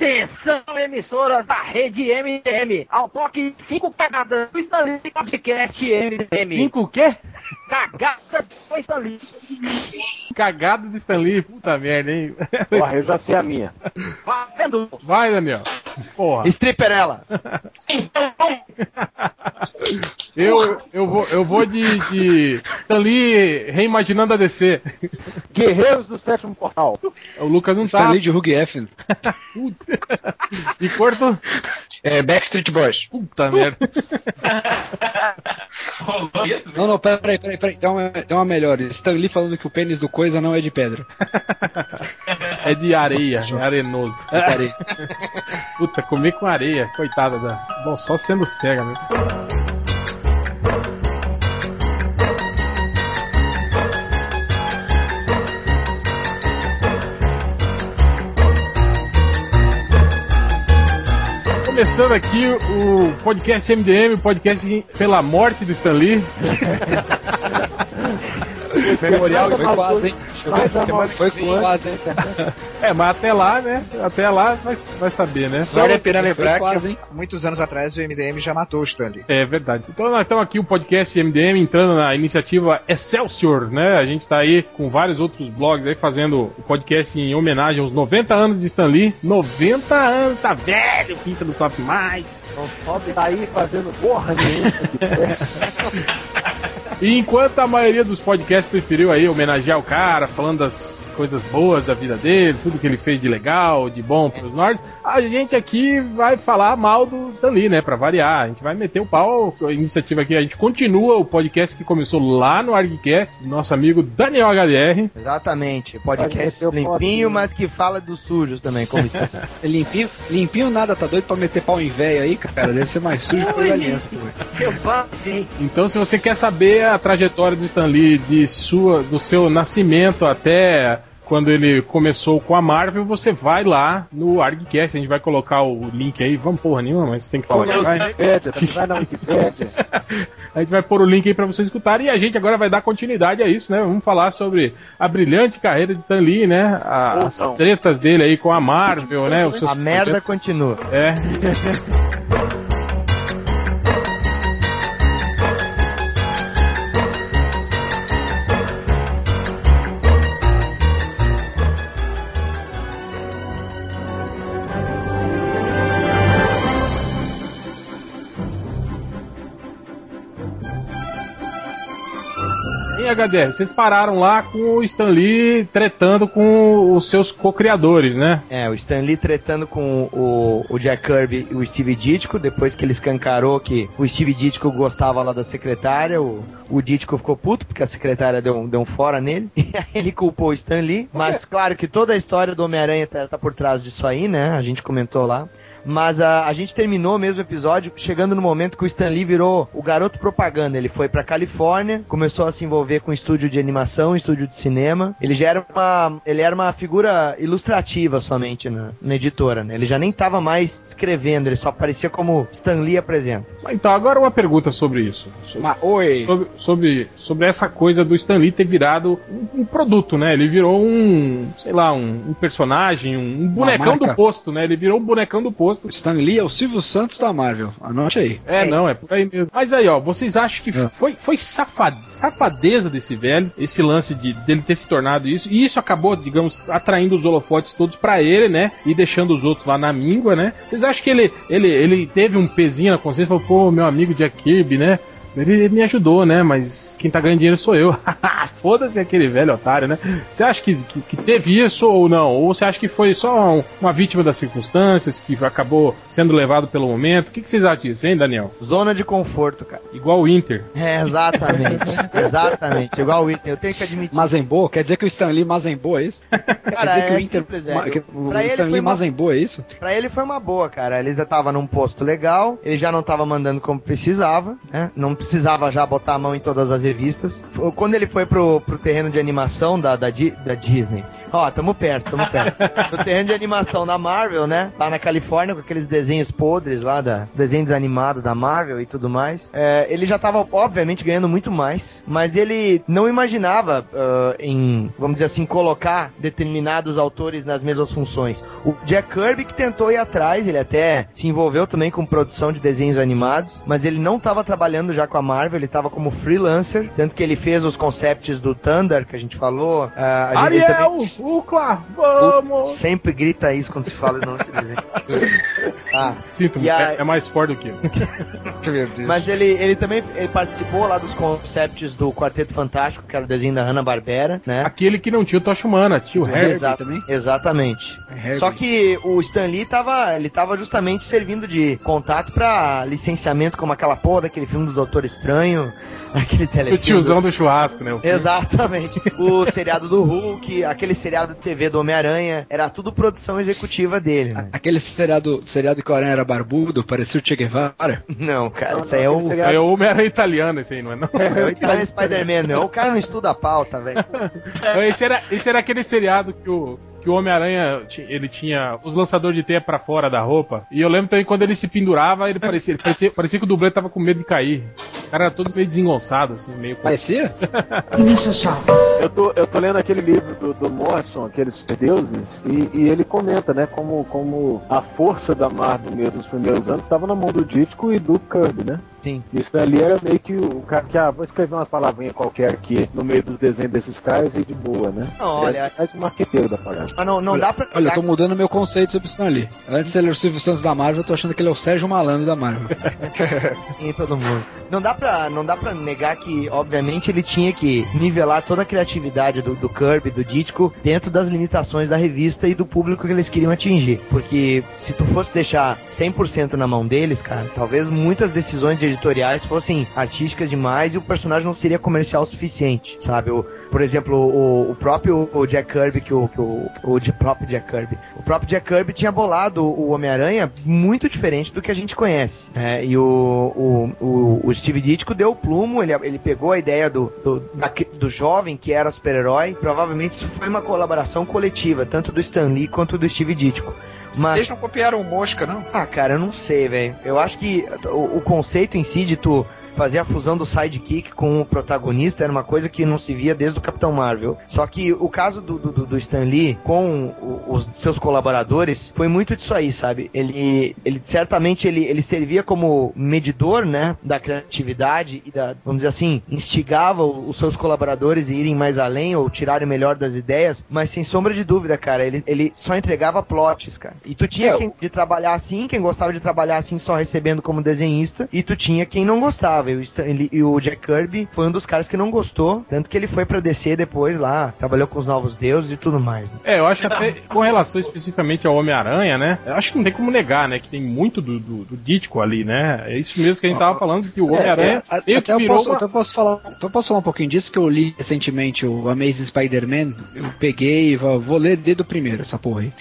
Atenção, emissoras da rede MDM. Ao toque 5 cagadas do Stanley Podcast MDM. Cinco o quê? Cagada do Stanley. Cagada do Stanley. Puta merda, hein? Porra, eu já sei a minha. Fazendo. Vai, Daniel. Porra. Stripperella. Eu, eu, vou, eu vou de, de Stanley reimaginando a DC. Guerreiros do sétimo portal. O Lucas não tá. Stanley de Hugh Effen. E corto? É, Backstreet Boys. Puta merda. Não, não, peraí, peraí, peraí. Tem uma, tem uma melhor. Stanley falando que o pênis do coisa não é de pedra. É de areia, é arenoso. Peraí. Puta, comer com areia, coitada da. Bom, só sendo cega, né? Começando aqui o podcast MDM, podcast pela morte do Stan Lee. Memorial foi quase, hein? Foi quase, hein? É, mas até lá, né? Até lá vai, vai saber, né? Vale a pena lembrar quase, que muitos anos atrás o MDM já matou o Stanley. É verdade. Então nós estamos aqui o podcast MDM entrando na iniciativa Excelsior, né? A gente está aí com vários outros blogs aí fazendo o podcast em homenagem aos 90 anos de Stan Lee. 90 anos, tá velho, pinta não sabe mais. Não sobe daí fazendo porra nenhuma. E enquanto a maioria dos podcasts preferiu aí homenagear o cara, falando das coisas boas da vida dele, tudo que ele fez de legal, de bom pros norte, a gente aqui vai falar mal do Stan Lee, né? Pra variar. A gente vai meter o pau. A iniciativa aqui, a gente continua o podcast que começou lá no ArgCast, do nosso amigo Daniel HDR. Exatamente. Pode Podcast limpinho, mas que fala dos sujos também, como isso. Limpinho, limpinho nada, tá doido pra meter pau em véio aí, cara? Deve ser mais sujo que o aliança. Então, se você quer saber a trajetória do Stan Lee, de sua, do seu nascimento até quando ele começou com a Marvel, você vai lá no ArgCast, a gente vai colocar o link aí, vamos porra nenhuma, mas tem que falar. Vai na Wikipédia, também vai na Wikipédia. A gente vai pôr o link aí pra vocês escutarem e a gente agora vai dar continuidade a isso, né? Vamos falar sobre a brilhante carreira de Stan Lee, né? A- as não. tretas dele aí com a Marvel, né? Os seus A merda continua. É. HDR, vocês pararam lá com o Stan Lee tretando com os seus co-criadores, né? É, o Stan Lee tretando com o, o Jack Kirby e o Steve Ditko, depois que ele escancarou que o Steve Ditko gostava lá da secretária, o, o Ditko ficou puto porque a secretária deu, um- deu um fora nele, e aí ele culpou o Stan Lee, mas claro que toda a história do Homem-Aranha tá, tá por trás disso aí, né, a gente comentou lá. Mas a, a gente terminou mesmo o episódio chegando no momento que o Stan Lee virou o garoto propaganda. Ele foi pra Califórnia, começou a se envolver com estúdio de animação, estúdio de cinema. Ele já era uma, ele era uma figura ilustrativa somente na, na editora, né? Ele já nem tava mais escrevendo, ele só aparecia como Stan Lee apresenta. Então, agora uma pergunta sobre isso. Sobre, Mas, oi. sobre, sobre, sobre essa coisa do Stan Lee ter virado um, um produto, né? Ele virou um, sei lá, um, um personagem, um, um bonecão do posto, né? Ele virou um bonecão do posto. Stan Lee é o Silvio Santos da Marvel. Anote aí. É, não, é por aí mesmo. Mas aí, ó, vocês acham que É. foi, foi safa- safadeza desse velho, esse lance de dele ter se tornado isso, e isso acabou, digamos, atraindo os holofotes todos pra ele, né? E deixando os outros lá na míngua, né? Vocês acham que ele, ele, ele teve um pezinho na consciência e falou, pô, meu amigo Jack Kirby, né? Ele me ajudou, né? Mas quem tá ganhando dinheiro sou eu. Foda-se aquele velho otário, né? Você acha que, que, que teve isso ou não? Ou você acha que foi só um- uma vítima das circunstâncias, que acabou sendo levado pelo momento? O que, que vocês acham disso, hein, Daniel? Zona de conforto, cara. Igual o Inter. É, exatamente. exatamente. Igual o Inter. Eu tenho que admitir. Mazembo? Quer dizer que o Stan Lee Mazembo é isso? Quer Cara, dizer que é o Inter. simples, é. Ma- que o Pra ele Stan foi Lee uma- Mazembo é isso? Pra ele foi uma boa, cara. Ele já tava num posto legal, ele já não tava mandando como precisava, né? Não precisava já botar a mão em todas as revistas. Quando ele foi pro, pro terreno de animação da, da, da Disney, ó, tamo perto, tamo perto. No terreno de animação da Marvel, né? Lá na Califórnia, com aqueles desenhos podres lá, da, desenho desanimado da Marvel e tudo mais. É, ele já tava, obviamente, ganhando muito mais, mas ele não imaginava ah, em, vamos dizer assim, colocar determinados autores nas mesmas funções. O Jack Kirby que tentou ir atrás, ele até se envolveu também com produção de desenhos animados, mas ele não estava trabalhando já com a Marvel, ele estava como freelancer, tanto que ele fez os concepts do Thunder, que a gente falou. ah, a gente- ele também- Ariel, Ucla, vamos! Sempre grita isso quando se fala de nome desse desenho. Ah, Sinto, a- é, é mais forte do que eu. Mas ele, ele também ele participou lá dos concepts do Quarteto Fantástico, que era o desenho da Hanna-Barbera, né? Aquele que não tinha o Tocha Humana, tinha o Harry. Exato, também? Exatamente. Herbie. Só que o Stan Lee tava, ele tava justamente servindo de contato pra licenciamento como aquela porra daquele filme do Doutor Estranho, aquele O telefilme. tiozão do churrasco, né? O. Exatamente. O seriado do Hulk, aquele seriado de TV do Homem-Aranha, era tudo produção executiva dele, né? Aquele seriado, seriado que o Aranha era barbudo, parecia o Che Guevara. Não, cara, isso aí é o. É o Homem-Aranha italiano, esse aí, não é? Não? É o Italian Spider-Man, meu. O cara não estuda a pauta, velho. Esse, era, esse era aquele seriado que o, que o Homem-Aranha ele tinha os lançadores de teia pra fora da roupa. E eu lembro também quando ele se pendurava, ele parecia, ele parecia, parecia que o dublê tava com medo de cair. O cara era todo meio desengonçado, assim, meio. Parecia? Eu tô, eu tô lendo aquele livro do, do Morrison, aqueles deuses, e, e ele comenta, né, como, como a força da Marvel mesmo nos primeiros anos estava na mão do Ditko e do Kirby, né? Sim. Isso ali era meio que o cara que, ah, vou escrever umas palavrinhas qualquer aqui no meio dos desenhos desses caras e de boa, né? Não, olha- É mais o marqueteiro da parada. Não, não dá pra. Olha, eu tô mudando meu conceito sobre o Stan Lee. Antes ele era o Silvio Santos da Marvel, eu tô achando que ele é o Sérgio Malandro da Marvel. em todo mundo. Não dá pra, não dá pra negar que, obviamente, ele tinha que nivelar toda a criatividade do, do Kirby, do Ditko, dentro das limitações da revista e do público que eles queriam atingir. Porque se tu fosse deixar 100% na mão deles, cara, talvez muitas decisões de editoriais fossem artísticas demais e o personagem não seria comercial o suficiente, sabe? O, por exemplo, o, o próprio o Jack Kirby, que o, que o, o de- próprio Jack Kirby, o próprio Jack Kirby tinha bolado o Homem-Aranha muito diferente do que a gente conhece. né? E o, o, o, Steve Ditko deu o plumo, ele, ele pegou a ideia do, do, daque- do jovem que era super-herói. Provavelmente isso foi uma colaboração coletiva, tanto do Stan Lee quanto do Steve Ditko. Mas Eles não copiaram o Mosca, não? ah, cara, eu não sei, velho. Eu acho que o, o conceito em si de tu fazer a fusão do sidekick com o protagonista era uma coisa que não se via desde o Capitão Marvel. Só que o caso do, do, do Stan Lee com o- os seus colaboradores foi muito disso aí, sabe? Ele, ele certamente ele, ele servia como medidor, né, da criatividade e da, vamos dizer assim, instigava os seus colaboradores a irem mais além ou tirarem melhor das ideias, mas sem sombra de dúvida, cara, ele, ele só entregava plots, cara. E tu tinha É, quem de trabalhar assim, quem gostava de trabalhar assim só recebendo como desenhista, e tu tinha quem não gostava. E o, e Jack Kirby foi um dos caras que não gostou, tanto que ele foi pra DC depois lá, trabalhou com os Novos Deuses e tudo mais. né? É, eu acho que até com relação especificamente ao Homem-Aranha, né? Eu acho que não tem como negar, né? Que tem muito do, do, do Ditko ali, né? É isso mesmo que a gente tava falando, que o Homem-Aranha É, é, até que eu virou posso, uma- até eu posso falar, então eu posso falar um pouquinho disso que eu li recentemente o Amazing Spider-Man. Eu peguei e vou, vou ler desde o primeiro essa porra aí.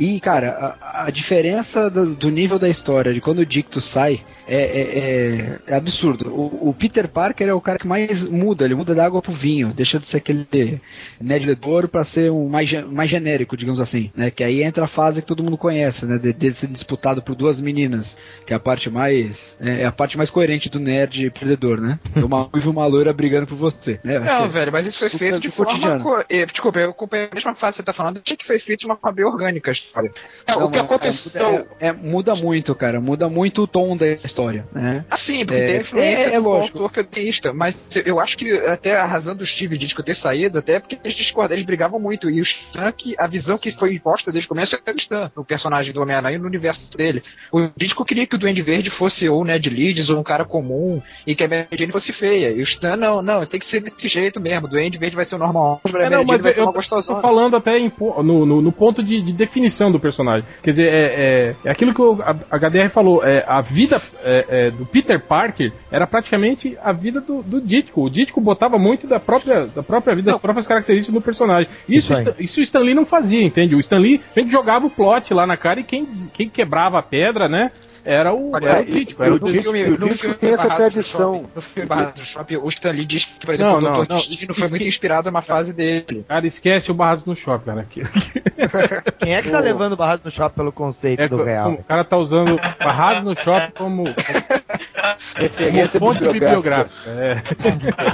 E, cara, a, a diferença do, do nível da história, de quando o Dicto sai, é, é- é- absurdo. O, o Peter Parker é o cara que mais muda, ele muda da água pro vinho, deixa de ser aquele Ned Ledoro pra ser um mais, mais genérico, digamos assim, né? Que aí entra a fase que todo mundo conhece, né? De, de ser disputado por duas meninas, que é a parte mais é, é a parte mais coerente do nerd perdedor, né? Uma ruiva e uma loira brigando por você, né? Não, é velho, mas isso foi feito de forma. Co... eh, Desculpa, eu acompanhei a mesma fase que você tá falando, achei que foi feito de uma forma bem orgânica história. É, Não, o que é- aconteceu. É, é- muda muito, cara. Muda muito o tom da história, né? Assim, porque É, tem a influência é- é do lógico. autor que eu desenhista, mas eu acho que até a razão do Steve Ditko ter saído, até porque eles discordavam, eles brigavam muito, e o Stan, que a visão que foi imposta desde o começo era o Stan, o personagem do Homem-Aranha no universo dele. O Ditko queria que o Duende Verde fosse ou Ned Leeds ou um cara comum, e que a Mary Jane fosse feia, e o Stan, não, não, tem que ser desse jeito mesmo, o Duende Verde vai ser o normal, a É, Mary não, Jane mas vai ser eu uma tô falando até em no, no, no ponto de, de definição do personagem. Quer dizer, é, é, é aquilo que o HDR falou. É, a vida é, é, do Peter Parker era praticamente a vida do, do Ditko. O Ditko botava muito da própria, da própria vida, das próprias características do personagem. Isso, isso o Stan Lee não fazia, entende? O Stan Lee sempre jogava o plot lá na cara e quem, quem quebrava a pedra, né? Era o, Olha, era o Dítico. Era o Dítico. filme, o no Dítico filme tem essa Barrados no tradição. Shopping- No filme Barrados no Shopping, o Stanley diz que, por exemplo, Não, o não, não, Destino foi muito inspirado numa fase dele. Cara, esquece o Barrados no Shopping, cara. Que- Quem é que tá O- levando o Barrados no shopping pelo conceito É, do real? o cara tá usando Barrados no Shopping como, como fonte bibliográfica. bibliográfica. É,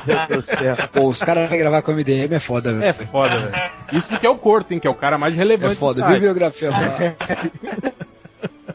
Meu Deus do céu. Pô, os caras vêm gravar com o MDM é foda, velho. é foda, velho. Isso porque é o Corto, hein, que é o cara mais relevante É foda, do site. bibliografia.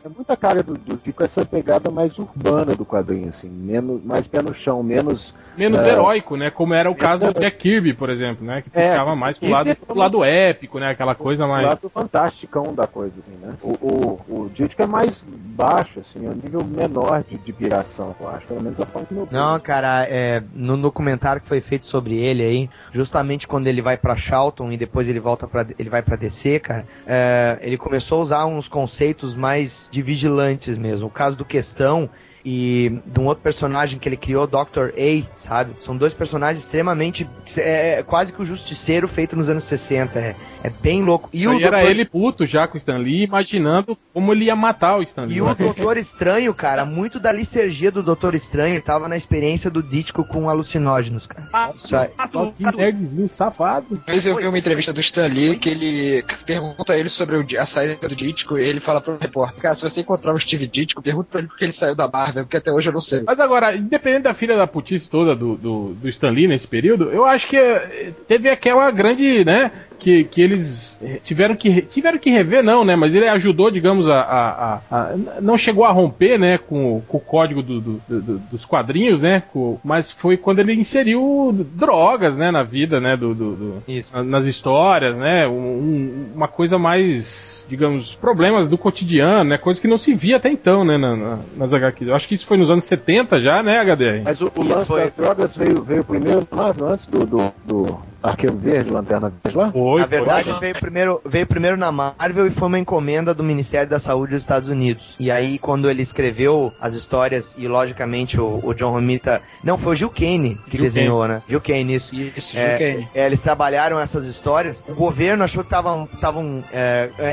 É muita cara do, do Dico essa pegada mais urbana do quadrinho, assim, menos, mais pé no chão, menos. Menos É. heróico, né? Como era o caso do Jack Kirby, por exemplo, né? Que É, puxava mais pro lado, pro lado épico, né? Aquela coisa O mais. lado fantasticão da coisa, assim, né? O, o, o Dico é mais baixo, assim, é um nível menor de, de piração, eu acho, pelo menos a forma que meu Não, cara, é, no documentário que foi feito sobre ele aí, justamente quando ele vai pra Charlton e depois ele volta para ele vai pra DC, cara, é, ele começou a usar uns conceitos mais de vigilantes mesmo. O caso do Questão e de um outro personagem que ele criou, Dr. A, sabe? São dois personagens extremamente. É, é quase que o Justiceiro feito nos anos 60. É, é bem louco. E o aí era Dr. ele puto já com o Stan Lee, imaginando como ele ia matar o Stan Lee. E o Doutor Estranho, cara, muito da licergia do Doutor Estranho tava na experiência do Dítico com alucinógenos, cara. Isso aí. Só que nerdzinho safado. Uma vez eu vi uma entrevista do Stan Lee que ele pergunta a ele sobre a saída do Dítico e ele fala pro repórter, cara, se você encontrar o Steve Dítico, pergunta pra ele por que ele saiu da Marvel, porque até hoje eu não sei. Mas agora, independente da filha da putice toda do, do, do Stan Lee nesse período, eu acho que eh, teve aquela grande, né, que, que eles eh, tiveram que, tiveram que rever, não, né, mas ele ajudou, digamos, a, a- a- a- não chegou a romper, né, com, o- com o código do- do- do- dos quadrinhos, né, com- mas foi quando ele inseriu drogas, né, na vida, né, do, do- do- Isso. na- nas histórias, né? um- um- uma coisa mais, digamos, problemas do cotidiano, né? Coisa que não se via até então, né? na- na- nas HQs. Acho que isso foi nos anos 70 já, né, HDR? Mas o, o lance foi- das drogas veio, veio primeiro lá, antes do, do, do Arqueiro Verde, Lanterna Verde lá? Foi, Na verdade, foi. veio primeiro, veio primeiro na Marvel e foi uma encomenda do Ministério da Saúde dos Estados Unidos. E aí, quando ele escreveu as histórias, e logicamente o, o John Romita. Não, foi o Gil Kane que Gil desenhou, né? Gil Kane, isso. Isso, É, Gil Kane. é, eles trabalharam essas histórias. O governo achou que estavam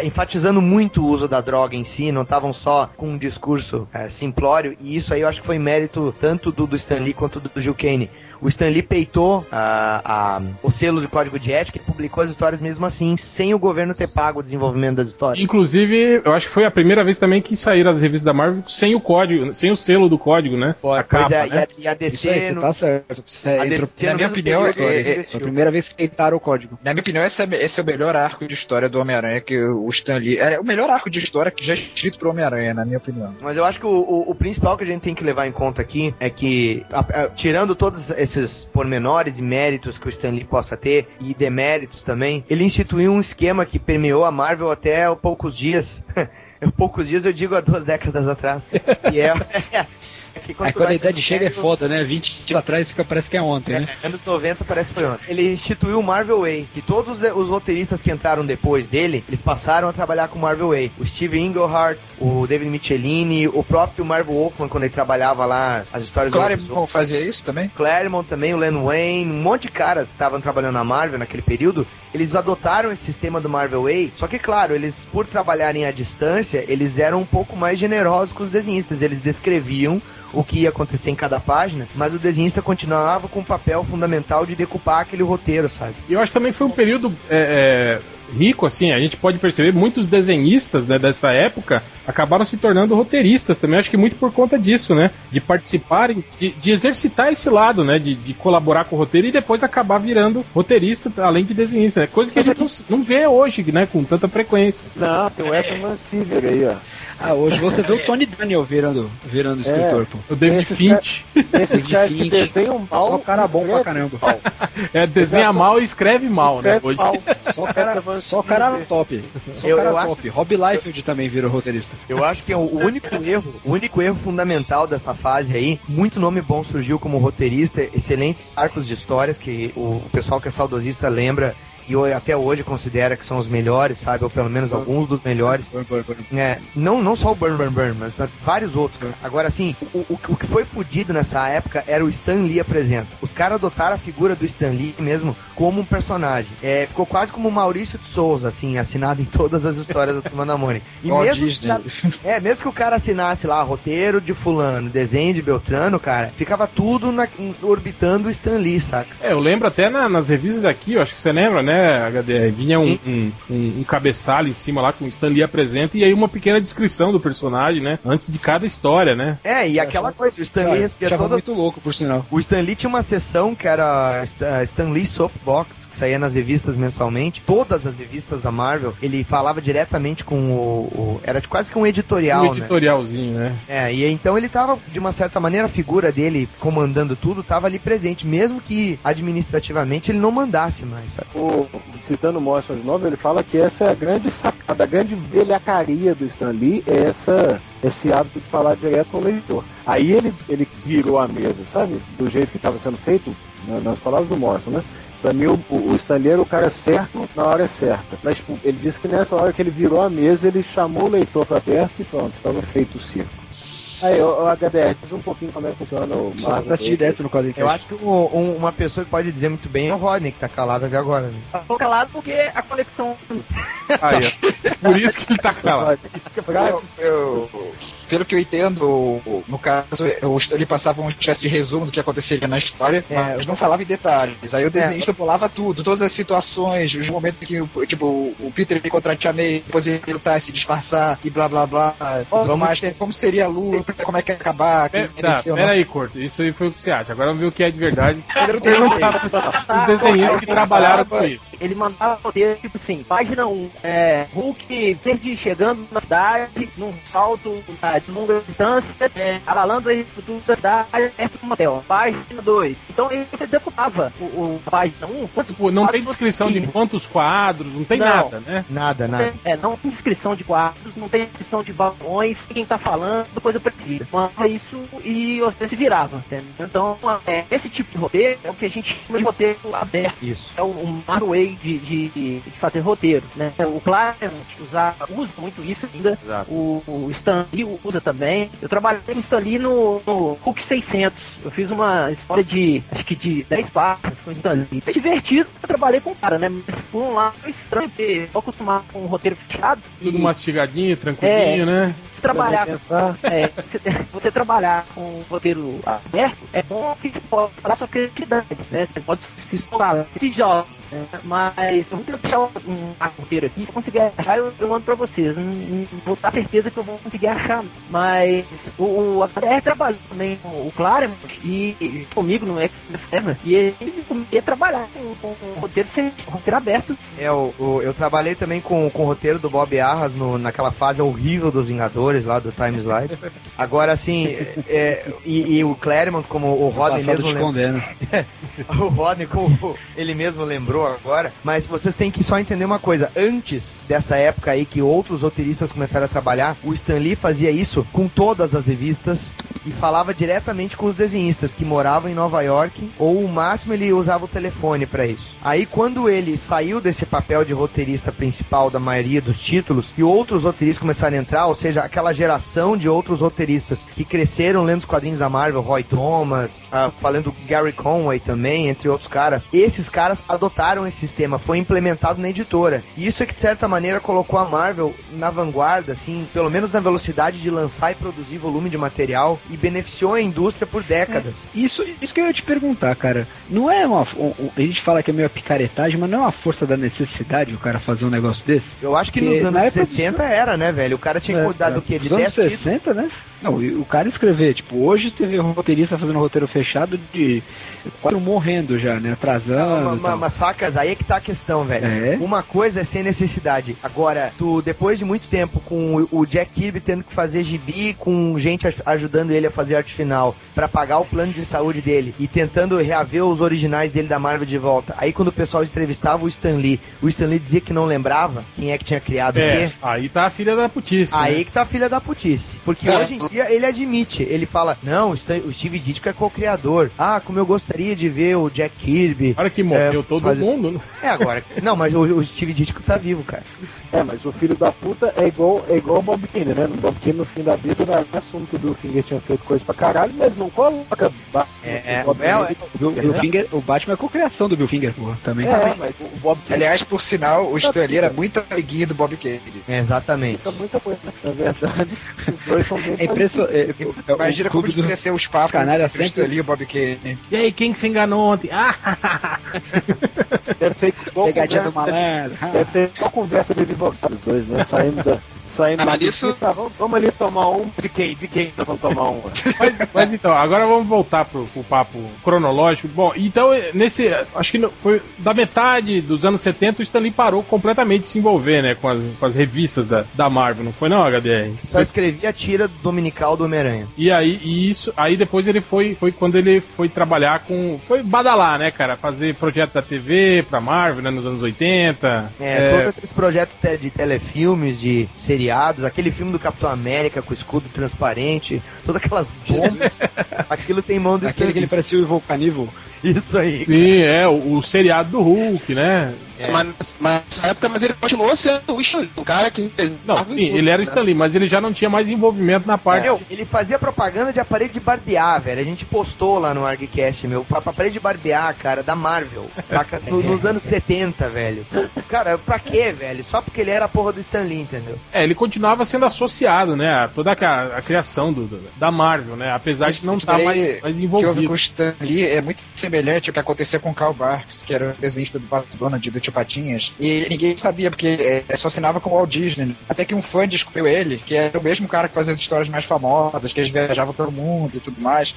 enfatizando muito o uso da droga em si, não estavam só com um discurso é, simplório. E isso aí eu acho que foi mérito tanto do, do Stan Lee quanto do, do Gil Kane. O Stan Lee peitou a- a- o selo de código de ética e publicou as histórias mesmo assim, sem o governo ter pago o desenvolvimento das histórias. Inclusive, eu acho que foi a primeira vez também que saíram as revistas da Marvel sem o código, sem o selo do código, né? Pois a capa, é, né? e a, e a Isso DC. aí, você no- tá certo. Você a DC Na minha opinião, é- é- Foi a primeira vez que peitaram o código. Na minha opinião, esse é, esse é o melhor arco de história do Homem-Aranha que o Stan Lee. É o melhor arco de história que já é escrito pro Homem-Aranha, na minha opinião. Mas eu acho que o, o- o principal que a gente tem que levar em conta aqui é que, a- a- tirando todos esses pormenores e méritos que o Stan Lee possa ter, e deméritos também, ele instituiu um esquema que permeou a Marvel até poucos dias. poucos dias eu digo há duas décadas atrás. E é. é que Aí tu quando a idade chega é foda, né? 20 anos atrás fica, parece que é ontem, né? Anos 90 parece que foi ontem. Ele instituiu o Marvel Way, que todos os, roteiristas que entraram depois dele, eles passaram a trabalhar com o Marvel Way. O Steve Englehart, o David Michelini, o próprio Marvel Wolfman, quando ele trabalhava lá, as histórias vão fazer isso também? Claremont também, o Len Wayne, um monte de caras que estavam trabalhando na Marvel naquele período, eles adotaram esse sistema do Marvel Way, só que claro, eles, por trabalharem à distância, eles eram um pouco mais generosos com os desenhistas, eles descreviam o que ia acontecer em cada página, mas o desenhista continuava com o papel fundamental de decupar aquele roteiro, sabe? E eu acho que também foi um período é, é, rico, assim, a gente pode perceber, muitos desenhistas né, dessa época acabaram se tornando roteiristas também, acho que muito por conta disso, né? De participarem, de, de exercitar esse lado, né? De, de colaborar com o roteiro e depois acabar virando roteirista, além de desenhista. É coisa que a gente não, não vê hoje, né? Com tanta frequência. Não, tem o Ethan Seaver aí, ó. Ah, hoje você vê o Tony Daniel virando, virando escritor, pô. O David Esses Finch Esses de caras que desenham mal. Só cara bom pra caramba. mal. é, desenha mal e escreve mal, né? Escreve Hoje. mal. Só cara, só cara top. Só Eu- cara eu acho- top. Rob Liefeld também virou roteirista. Eu acho que é o único erro, o único erro fundamental dessa fase aí, muito nome bom surgiu como roteirista, excelentes arcos de histórias que o pessoal que é saudosista lembra e até hoje considera que são os melhores, sabe? Ou pelo menos alguns dos melhores. É, não, não só o Burn Burn Burn, mas vários outros. Cara. Agora, assim, o, o, o que foi fudido nessa época era o Stan Lee apresenta. Os caras adotaram a figura do Stan Lee mesmo como um personagem. É, ficou quase como o Maurício de Souza, assim, assinado em todas as histórias do Turma da Mônica. E Ó, mesmo, Disney. é, mesmo que o cara assinasse lá roteiro de fulano, desenho de Beltrano, cara, ficava tudo na- orbitando o Stan Lee, saca? É, eu lembro até na- nas revistas daqui, eu acho que você lembra, né, HD? Vinha um, um, um- um cabeçalho em cima lá com o Stan Lee apresenta e aí uma pequena descrição do personagem, né? Antes de cada história, né? É, e aquela coisa, o Stan Lee achava toda... muito louco, por sinal. O Stan Lee tinha uma sessão que era Sta- Stan Lee Soapbox, que saía nas revistas mensalmente. Todas as revistas da Marvel, ele falava diretamente com o. o- era de quase que um editorial, um né? editorialzinho, né? É, e então ele tava, de uma certa maneira, a figura dele comandando tudo tava ali presente, mesmo que administrativamente ele não mandasse mais, sabe? O, citando Morrison de novo, ele fala que essa é a grande sacada, a grande velhacaria do Stan Lee é essa, esse hábito de falar direto com o leitor. Aí ele, ele virou a mesa, sabe? Do jeito que estava sendo feito, na- nas palavras do Morrison, né? Pra mim, o, o Stan Lee era o cara certo na hora certa. Mas, tipo, ele disse que nessa hora que ele virou a mesa, ele chamou o leitor pra perto e pronto, estava feito o circo. Aí, o, HDR, diz um pouquinho como é que funciona o Marvel. Tá direto no quadrinho. Eu acho que o- um- uma pessoa que pode dizer muito bem é o Rodney, que tá calado até agora, né? Tô calado porque a conexão. Aí, ó. Por isso que ele tá calado. Eu, eu- pelo que eu entendo, no caso, o ele passava uma espécie de resumo do que aconteceria na história, É, mas não falava em detalhes. Aí o desenhista pulava tudo, todas as situações, os momentos que o- tipo, o Peter encontrar a Tia May, depois ele lutar e se disfarçar e blá blá blá. Mais, como seria a luta, como é que ia acabar, quem Pera, tá, pera aí, Corto. Isso aí foi o que você acha. Agora vamos ver o que é de verdade. Os desenhistas que trabalharam com isso. Ele mandava roteiro, tipo assim, página 1, é, Hulk verde chegando na cidade, num salto tá, de longa distância, é, abalando a estrutura da cidade, perto do motel. Página 2. Então ele você decupava o, o a página 1, quanto Tipo, não tem descrição de quantos quadros, não tem Não. nada, né? Nada, nada. É, não tem descrição de quadros, não tem descrição de balões, quem tá falando, coisa parecida. Manda isso e você se virava, entendeu? Então, é, esse tipo de roteiro é o que a gente chama de roteiro aberto. Isso. É o, o Marvel way de, de, de fazer roteiro, né? O Claremont usa, usa muito isso ainda. Exato. O, o Stan Lee usa também. Eu trabalhei o Stan Lee no, no Hulk 600. Eu fiz uma história de, acho que de 10 páginas com o. Foi divertido, eu trabalhei com o cara, né? Mas por um lado foi estranho, porque eu tô acostumado com um roteiro fechado. Tudo e mastigadinho, tranquilinho, né? Se trabalhar é, você, você trabalhar com um roteiro aberto é bom que você pode falar sua criatividade, né? Você pode se explorar, se joga. né? Mas eu vou tentar deixar um, roteiro aqui, se conseguir achar, eu, eu mando pra vocês. Não, não vou ter certeza que eu vou conseguir achar. Mas o, o ADR trabalhou também com o Claremont e, e comigo no X. E ele ia trabalhar com, com roteiro, sem- roteiro aberto. É, o, o- eu trabalhei também com, com o roteiro do Bob Arras no- naquela fase horrível dos Vingadores lá do Time Slide. Agora, assim, é, e, e o Claremont, como o Rodney Passado mesmo lembrou, o Rodney, como ele mesmo lembrou agora, mas vocês têm que só entender uma coisa. Antes dessa época aí que outros roteiristas começaram a trabalhar, o Stan Lee fazia isso com todas as revistas e falava diretamente com os desenhistas que moravam em Nova York, ou o máximo ele usava o telefone pra isso. Aí quando ele saiu desse papel de roteirista principal da maioria dos títulos e outros roteiristas começaram a entrar, ou seja, aquela geração de outros roteiristas que cresceram lendo os quadrinhos da Marvel, Roy Thomas, ah, falando Gary Conway também, entre outros caras, esses caras adotaram esse sistema, foi implementado na editora. E isso é que de certa maneira colocou a Marvel na vanguarda, assim, pelo menos na velocidade de lançar e produzir volume de material e beneficiou a indústria por décadas. Isso, isso que eu ia te perguntar, cara. Não é uma. um- a gente fala que é meio picaretagem, mas não é uma força da necessidade o cara fazer um negócio desse? Eu acho que Porque nos anos época 60 era, né, velho? O cara tinha que cuidar quê? De anos 10 títulos. 60, né? Não, o cara escrever, tipo, hoje teve um roteirista fazendo roteiro fechado de quase morrendo já, né? Atrasando. Tal. mas facas, aí é que tá a questão, velho. É? Uma coisa é sem necessidade. Agora, tu, depois de muito tempo com o- o Jack Kirby tendo que fazer gibi, com gente aj- ajudando ele a fazer arte final, pra pagar o plano de saúde dele e tentando reaver os originais dele da Marvel de volta. Aí quando o pessoal entrevistava o Stan Lee, o Stan Lee dizia que não lembrava quem é que tinha criado o É, quê. aí tá a filha da putice. Aí né? que tá a filha da putice. Porque É. hoje em dia ele admite, ele fala, não, o o Steve Ditko é co-criador. Ah, como eu gostaria de ver o Jack Kirby. Olha que morreu É, todo faz- mundo. né? É, agora. Não, mas o, o Steve Ditko tá vivo, cara. É, mas o filho da puta é igual, é igual o Bob Kane, né? O Bob Kane no fim da vida era assume que o Bill Finger tinha feito coisa pra caralho, mas não coloca É, o Bob é, Kane. O, Bill- Bill Finger, o Batman é cocriação do Bill Finger, porra, também. É, mas o Bob Kane Aliás, por sinal, o Stan Lee era muito amiguinho do Bob. É, exatamente. fica muita coisa. Na verdade, os dois são bem É. É, é, Imagina o como ser os papos canalha sempre- o Bob Kennedy. E aí, quem que se enganou ontem? Ah. Deve ser igual Pegadinha do malandro. Deve ser só conversa de advogado, os dois, né? Saindo da. Saindo Ah, isso- justiça, vamos, vamos ali tomar um. De quem? De quem nós vamos tomar um? mas, mas então, agora vamos voltar pro, pro papo cronológico. Bom, então, nesse. Acho que foi da metade dos anos 70 o Stanley parou completamente de se envolver, né? Com as, com as revistas da, da Marvel, não foi não, HDR? Só escrevi a tira dominical do Homem-Aranha. E aí, e isso, aí depois ele foi, foi quando ele foi trabalhar com. Foi badalar, né, cara? Fazer projeto da TV pra Marvel, né, nos anos 80. É, todos aqueles projetos de telefilmes, de seriados, aquele filme do Capitão América com o escudo transparente, todas aquelas bombas, aquilo tem mão do Stan Aquele que ele parecia o Ivo Canível. Isso aí. Sim, é, o, o seriado do Hulk, né? É. Mas, mas nessa época, mas ele continuou sendo o Stan Lee, o cara que. Não, sim, tudo, ele era o né? Stanley, mas ele já não tinha mais envolvimento na parte. Meu, ele fazia propaganda de aparelho de barbear, velho. A gente postou lá no ArgCast, meu. pa- Aparelho de barbear, cara, da Marvel. Saca? No- nos anos 70, velho. Cara, pra quê, velho? Só porque ele era a porra do Stan Lee, entendeu? É, ele continuava sendo associado, né? A toda a, a criação do, do- da Marvel, né? Apesar de não estar daí mais, mais O que houve envolvido. com o Stan Lee é muito semelhante ao que aconteceu com o Karl Barks, que era o desenhista do Donald do Tio Patinhas. E ninguém sabia, porque é, só assinava com o Walt Disney. né? Até que um fã descobriu ele, que era o mesmo cara que fazia as histórias mais famosas, que eles viajavam pelo mundo e tudo mais.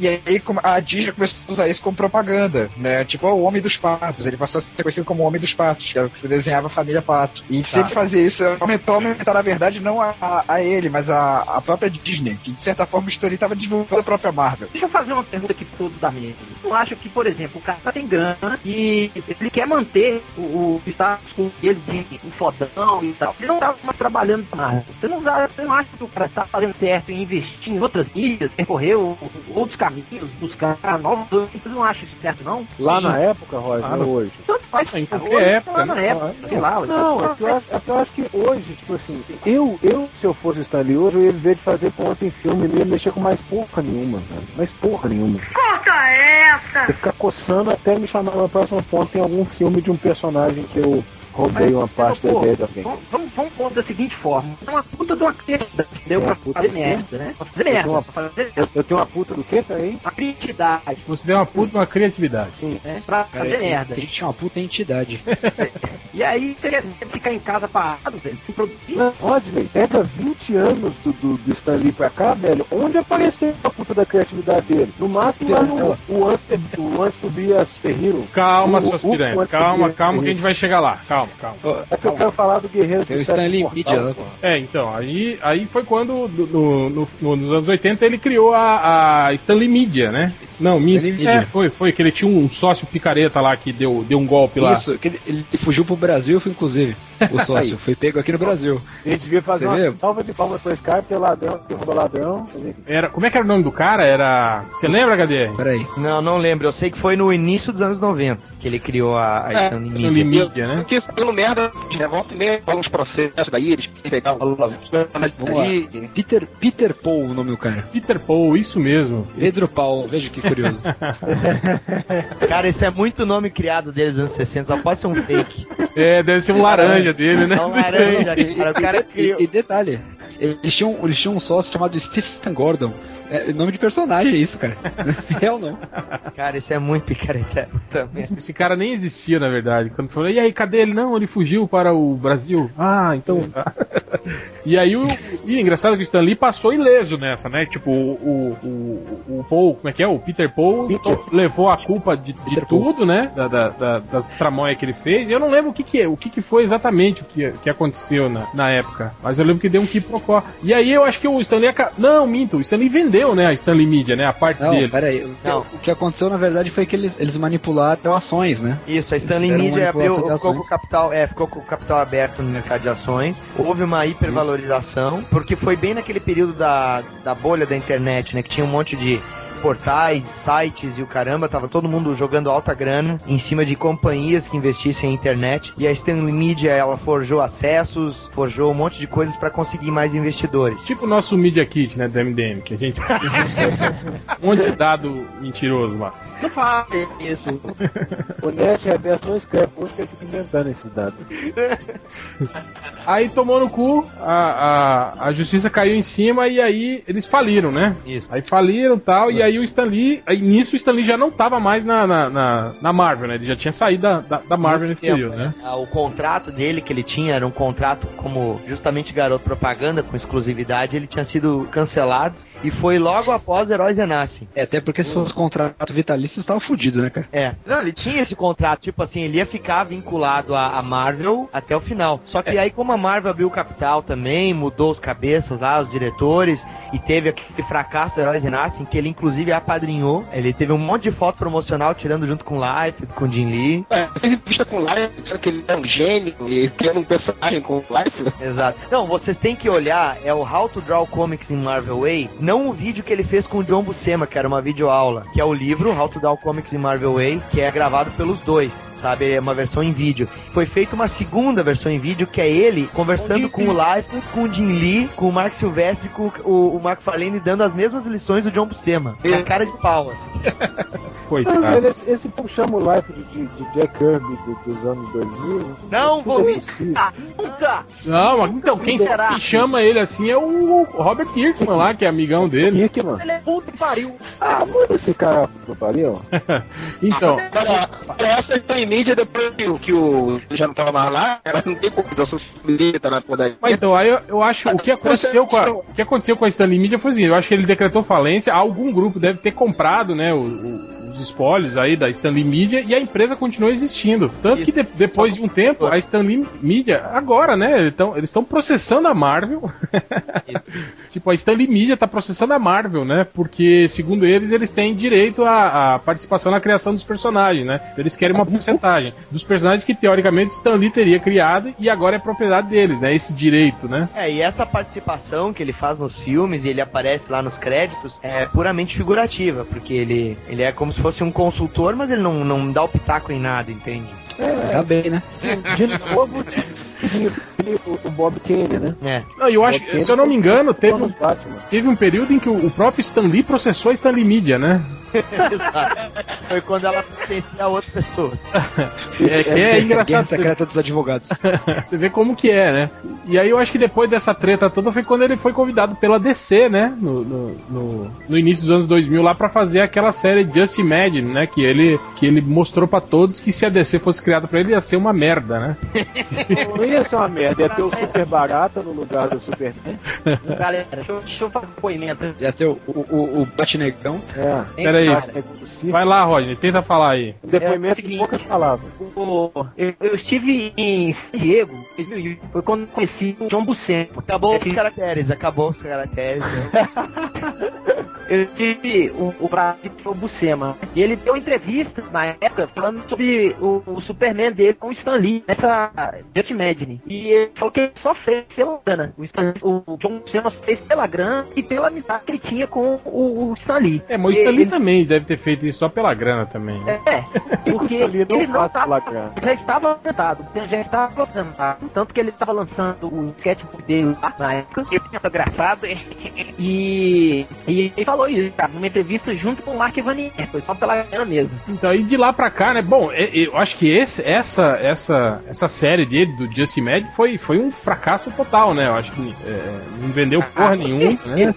E aí a Disney começou a usar isso como propaganda, né? Tipo, ó, o Homem dos Patos. Ele passou a ser conhecido como o Homem dos Patos, que era o que desenhava a família Pato. E sempre fazia isso, aumentou, aumentar, na verdade, não a, a- ele, mas a, a própria Disney, que de certa forma o Stan Lee estava divulgando a própria Marvel. Deixa eu fazer uma pergunta aqui pro da mesa. Eu acho que, por exemplo, o cara tem grana e ele quer manter o, o status com ele de um fodão e tal. Ele não tá mais trabalhando mais. Você não, você não acha que o cara tá fazendo certo em investir em outras mídias, percorrer outros caminhos, buscar novos. Você não acha isso certo, não? Lá Sim. na época, Roger, Claro. não hoje. Tanto faz Em qualquer hoje, época, lá na né? época, sei lá. Não, é que, eu, acho- é que eu acho que hoje, tipo assim, eu, eu, se eu fosse Stan Lee hoje, eu ia ver de fazer ponto em filme, não ia mexer com mais porra nenhuma, velho. Mais porra nenhuma. Corta essa! Ia ficar coçando até me chamar no próximo ponto em algum filme de um personagem que eu roubei uma parte da ideia de alguém. Vamos, vamos, pôr da seguinte forma. É uma puta de uma criatividade, deu É pra uma puta fazer merda, né? Pra fazer Eu merda. tenho uma- Pra fazer Eu, eu tenho uma puta do quê, peraí? uma criatividade, Você deu uma puta uma criatividade. né? Pra fazer merda. A gente tinha uma puta entidade. E aí você quer ficar em casa parado, velho, sem produzir. Não, Rodney, pega 20 anos do, do, do Stan Lee pra cá, velho, onde apareceu a puta da criatividade dele? No máximo lá no o antes, o antes do Bia Super Hero. Calma, O- suas piranhas. Calma, calma, que a gente vai chegar lá. Calma, calma. É que eu quero falar do Guerreiro Tem do o Stanley Portal, né? É, então, aí, aí foi quando, do- no, no- no- nos anos 80, ele criou a, a Stanley Media, né? Não, Stanley Media. É, foi, foi, que ele tinha um sócio picareta lá que deu, deu um golpe lá. Isso, que ele, ele fugiu pro Brasil, inclusive. O sócio foi pego aqui no Brasil. A gente devia fazer Você uma vê? salva de palmas pra esse cara, porque é ladrão, que rouba ladrão. Era, como é que era o nome do cara? Era. Você lembra, HDR? Peraí. Não, não lembro. Eu sei que foi no início dos anos 90 que ele criou a, a É, Stanley Stanley Media. Media, né? Porque pelo merda, né, volta e meia, rola uns processos daí, eles pegavam aí, Peter, Peter Paul, o nome do cara. Peter Paul, isso mesmo. Pedro Paul, veja que curioso. Cara, esse é muito nome criado deles nos anos 60, só pode ser um fake. É, deve ser um laranja dele, né? É um laranja, cara. O cara E, criou. e detalhe, eles tinham, eles tinham um sócio chamado Stephen Gordon. É nome de personagem isso, cara. Real não. Cara, esse é muito picareta. Puta merda. Esse cara nem existia, na verdade. Quando falou, e aí, cadê ele? Não, ele fugiu para o Brasil. Ah, então. e aí o. E é engraçado que o Stan Lee passou ileso nessa, né? Tipo, o, o, o, o Paul, como é que é? O Peter Paul to- levou a culpa de, de Peter Paul. tudo, né? Da, da- da- das tramóias que ele fez. E eu não lembro o que, que é, o que, que foi exatamente o que, que aconteceu na, na época. Mas eu lembro que deu um quiprocó. E aí eu acho que o Stanley. Não, minto, o Stanley vendeu, né? A Stanley Media, né? A parte Não, dele. peraí. O que, Não. o que aconteceu, na verdade, foi que eles, eles manipularam ações, né? Isso, a Stanley Media abriu, ficou com o capital, é, ficou com o capital aberto no mercado de ações. Houve uma hipervalorização, porque foi bem naquele período da, da bolha da internet, né, que tinha um monte de portais, sites e o caramba, tava todo mundo jogando alta grana em cima de companhias que investissem em internet. E a Stanley Media, ela forjou acessos, forjou um monte de coisas para conseguir mais investidores. Tipo o nosso Media Kit, né, do MDM, que a gente. um monte de dado mentiroso lá. Não fale isso. O Net Reverso não escreve, hoje que eu fico inventando esses dados. Aí tomou no cu, a, a, a justiça caiu em cima e aí eles faliram, né? Isso. Aí faliram e tal, e aí o Stan Lee, aí nisso o Stan Lee já não tava mais na, na, na, na Marvel, né? Ele já tinha saído da, da, da Marvel nesse tempo, período, né? Ah, O contrato dele que ele tinha era um contrato como justamente garoto propaganda com exclusividade, ele tinha sido cancelado e foi logo após Heróis Renascem. É, até porque se fosse contrato vitalício, você tava fudido, né, cara? É. Não, ele tinha esse contrato, tipo assim, ele ia ficar vinculado à, Marvel até o final. Só que aí, como a Marvel abriu capital também, mudou os cabeças lá, os diretores, e teve aquele fracasso do Heróis Renascem, que ele inclusive apadrinhou. Ele teve um monte de foto promocional tirando junto com o Life, com o Jim Lee. É, fez entrevista com o Life, que ele é um gênio e criando um personagem com o Life. Exato. Não, vocês têm que olhar, é o How to Draw Comics in Marvel Way, não o vídeo que ele fez com o John Buscema, que era uma videoaula, que é o livro How to Draw Comics in Marvel Way, que é gravado pelos dois, sabe? É uma versão em vídeo. Foi feita uma segunda versão em vídeo, que é ele conversando com o Life, com o Jim Lee, com o Mark Silvestre, com o, o Mark Farlane dando as mesmas lições do John Buscema. Na cara de pau, assim. Coitado. Ah, esse, esse puxamos o life de, de, de Jack Kirby do- dos anos 2000. Não vou me... Ah, nunca! Não, mas então, quem, Será? quem chama ele assim é o Robert Kirkman lá, que é amigão dele. Mano. Ele é que pariu. Ah, manda esse cara pro pariu. Então, Cara, essa está em mídia depois que, o- que o já não tava mais lá, ela não tem como, sociedade, na porra Mas então, aí eu, eu acho o que aconteceu com a, o que aconteceu com a Stanley Media foi o seguinte, eu acho que ele decretou falência, algum grupo deve ter comprado, né, o- o- espólios aí da Stanley Media e a empresa continuou existindo. Tanto que de- depois de um tempo, a Stanley Media, agora, né, então, eles estão processando a Marvel. tipo, a Stanley Media tá processando a Marvel, né, porque segundo eles, eles têm direito à, à participação na criação dos personagens, né. Eles querem uma porcentagem dos personagens que teoricamente Stan Lee teria criado e agora é propriedade deles, né, esse direito, né. É, e essa participação que ele faz nos filmes e ele aparece lá nos créditos é puramente figurativa, porque ele, ele é como se fosse um consultor, mas ele não, não dá o pitaco em nada, entende? Tá bem, né? De novo, o, o Bob Kane, né? É. Não, eu acho, Kane se eu não me engano, teve um, teve um período em que o, o próprio Stan Lee processou a Stanley Media, né? Exato. Foi quando ela pertencia a outras pessoas. É, que é Guerra engraçado secreta dos advogados. você vê como que é, né? E aí eu acho que depois dessa treta toda foi quando ele foi convidado pela DC, né? No, no, no- no início dos anos 2000 lá pra fazer aquela série Just Imagine, né? Que ele, que ele mostrou pra todos que se a DC fosse criada pra ele ia ser uma merda, né? Ia ser uma merda, ia ter o Super Barata no lugar do Superman. Galera, deixa eu, deixa eu fazer um depoimento. Já tem o, o, o, o Batnegão. É. Pera aí. Possível. Vai lá, Rodney, tenta falar aí. Um depoimento É o de seguinte. poucas palavras. O- Eu, eu estive em San Diego, em 2001, foi quando eu conheci o John Buscema. Acabou os caracteres, acabou os caracteres. né? Eu tive o, o prazer de o Buscema. E ele deu entrevista na época falando sobre o, o Superman dele com o Stan Lee, nessa Just Imagine. E ele falou que ele só fez pela grana. O, Stan, o John só fez pela grana e pela amizade que ele tinha com o, o Stan Lee. É, mas o Stan Lee Ele- também deve ter feito isso só pela grana também. né? É, porque Lee não ele não faz tava, pela grana. já estava apresentado, já estava apresentado, tanto que ele estava lançando o sketchbook dele lá na época, eu tinha fotografado, e, e ele falou isso, cara, numa entrevista junto com o Mark Vanier, foi só pela grana mesmo. Então, e de lá pra cá, né? Bom, é- eu acho que esse, essa, essa, essa série dele, do Just Imagine, foi, foi um fracasso total, né? Eu acho que é, não vendeu porra Ah, com nenhuma, né?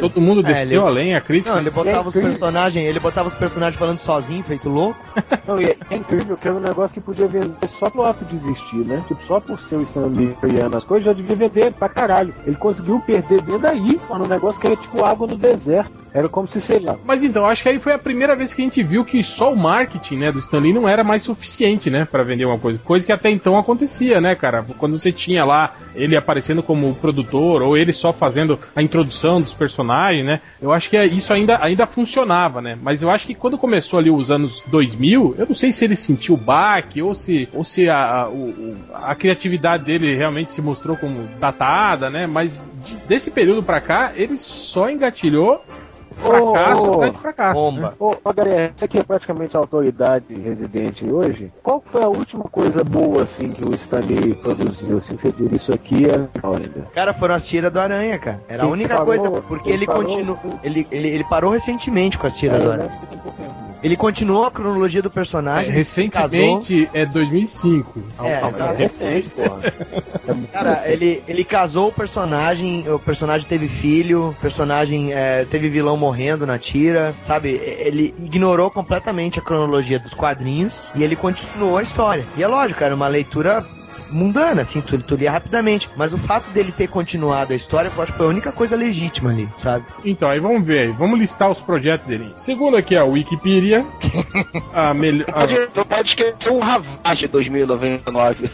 Todo mundo É, desceu ele- além, a crítica. Não, ele botava os É, sim. personagens, ele botava os personagens falando sozinho, feito louco. Não, e é incrível que era um negócio que podia vender só pelo ato de existir, né? Tipo, só por ser o Stan Lee criando as coisas, já devia vender pra caralho. Ele conseguiu perder bem daí, mano, um negócio que era tipo água no deserto. Era como se, sei lá, Mas então, acho que aí foi a primeira vez que a gente viu que só o marketing, né, do Stanley não era mais suficiente, né, para vender uma coisa. Coisa que até então acontecia, né, cara? Quando você tinha lá ele aparecendo como produtor ou ele só fazendo a introdução dos personagens, né? Eu acho que é- isso ainda, ainda funcionava, né? Mas eu acho que quando começou ali os anos 2000, eu não sei se ele sentiu o baque ou se, ou se a, a, a criatividade dele realmente se mostrou como datada, né? Mas de- desse período pra cá, ele só engatilhou fracasso Ô, fracasso. bomba. né? Ô, ô galera, você que é praticamente a autoridade residente hoje, qual foi a última coisa boa, assim, que o Stanley produziu, assim, você diria isso aqui é ainda? Cara, foram as tiras do Aranha, cara. Era a única parou- coisa, porque ele ele parou- continua. Ele, ele, ele parou recentemente com as tiras do É, Aranha. né? Ele continuou a cronologia do É, personagem. ele se casou. recentemente é 2005. É, mas exato. é recente, porra. É Cara, ele, ele casou o personagem, o personagem teve filho, o personagem é, teve vilão morrendo na tira, sabe? Ele ignorou completamente a cronologia dos quadrinhos e ele continuou a história. E é lógico, era uma leitura mundana, assim, tu, tu lia rapidamente. Mas o fato dele ter continuado a história, eu acho que foi a única coisa legítima ali, sabe? Então, aí vamos ver aí. Vamos listar os projetos dele. Segundo aqui a Wikipedia, a melhor. Pode, não pode esquecer o Ravage 2099.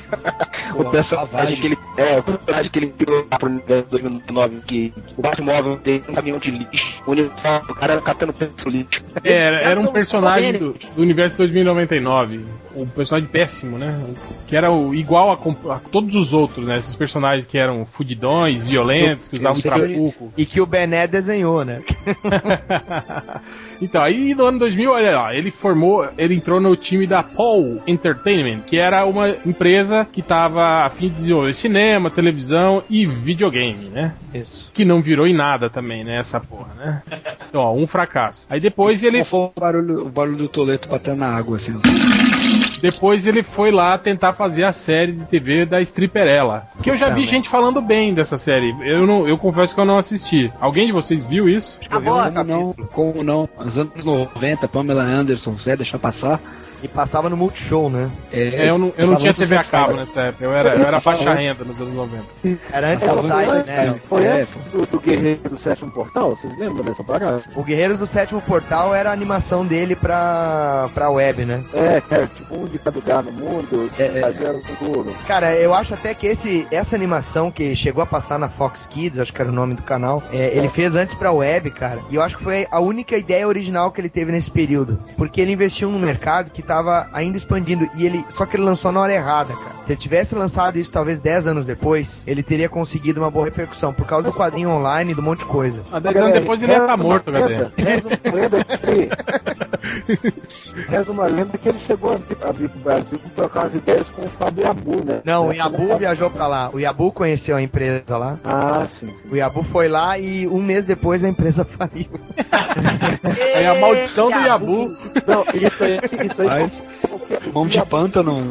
o Pô, personagem Ravage. que ele. É, o personagem que ele criou pro universo 2099, que o Batmóvel tem um caminhão de lixo, o universo, o cara catando peso lixo. Era, era um personagem do, do universo 2099. Um personagem péssimo, né? Que era o, igual a, a todos os outros, né? Esses personagens que eram fudidões, violentos, que usavam trabuco. E que o Bené desenhou, né? então, aí no ano 2000, olha lá, ele formou, ele entrou no time da Paul Entertainment, que era uma empresa que estava a fim de desenvolver cinema, televisão e videogame, né? Isso. Que não virou em nada também, né? Essa porra, né? Então, ó, um fracasso. Aí depois ele, Qual foi o barulho, o barulho do Toleto batendo na água, assim. depois ele foi lá tentar fazer a série de TV da Stripperella. Que eu já vi gente falando bem dessa série. Eu não, eu confesso que eu não assisti. Alguém de vocês viu isso? Acho que eu vi um Agora, Como não? Como não? Nos anos 90, Pamela Anderson, Zé, deixar passar. E passava no Multishow, né? É, eu não, eu não tinha TV a cabo nessa época. Eu era, eu era baixa renda nos anos 90. Era antes do site, antes, né? Foi É, antes do, do Guerreiro do Sétimo Portal? Vocês lembram dessa parada? O Guerreiros do Sétimo Portal era a animação dele pra, pra web, né? É, cara, tipo um de cada lugar no mundo, É, é. fazer o futuro. Cara, eu acho até que esse, essa animação que chegou a passar na Fox Kids, acho que era o nome do canal, é, ele fez antes pra web, cara. E eu acho que foi a única ideia original que ele teve nesse período. Porque ele investiu num mercado que tava ainda expandindo. E ele. Só que ele lançou na hora errada, cara. Se ele tivesse lançado isso talvez 10 anos depois, ele teria conseguido uma boa repercussão. Por causa do quadrinho online e do monte de coisa. Ah, dez anos depois ele ia estar morto, uma lenda que... Reza uma lenda que ele chegou a vir, a vir pro Brasil pra trocar umas ideias com o Fábio Yabu, né? Não, o Yabu viajou pra lá. O Yabu conheceu a empresa lá. Ah, sim. sim. O Yabu foi lá e um mês depois a empresa faliu. Aí a maldição do Yabu. Não, isso aí, isso aí Porque Mão de pântano.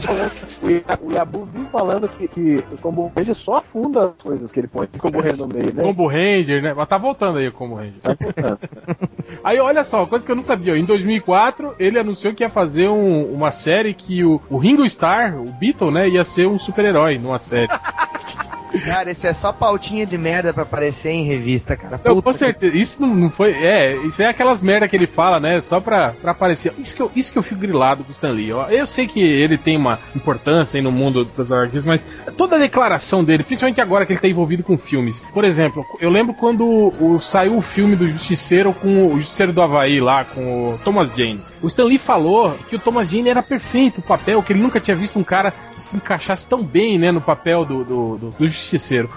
o Ya- o Yabu viu falando que, que o Combo Ranger só afunda as coisas que ele põe de Combo Ranger no meio, né? Combo Ranger, né? Mas tá voltando aí o Combo Ranger. Tá voltando. Aí olha só, coisa que eu não sabia. ó, Em 2004, ele anunciou que ia fazer um- uma série que o, o Ringo Starr, o Beatle, né, ia ser um super-herói numa série. Cara, isso é só pautinha de merda pra aparecer em revista, cara. Não, Puta com que- certeza. Isso não, não foi. É, isso é aquelas merda que ele fala, né? Só pra, pra aparecer. Isso que, eu, isso que eu fico grilado com o Stan Lee. ó. Eu sei que ele tem uma importância aí no mundo das artes, mas toda a declaração dele, principalmente agora que ele tá envolvido com filmes. Por exemplo, eu lembro quando o, saiu o filme do Justiceiro com o Justiceiro do Havaí lá, com o Thomas Jane. O Stan Lee falou que o Thomas Jane era perfeito o papel, que ele nunca tinha visto um cara que se encaixasse tão bem, né, no papel do, do, do- do Justiceiro.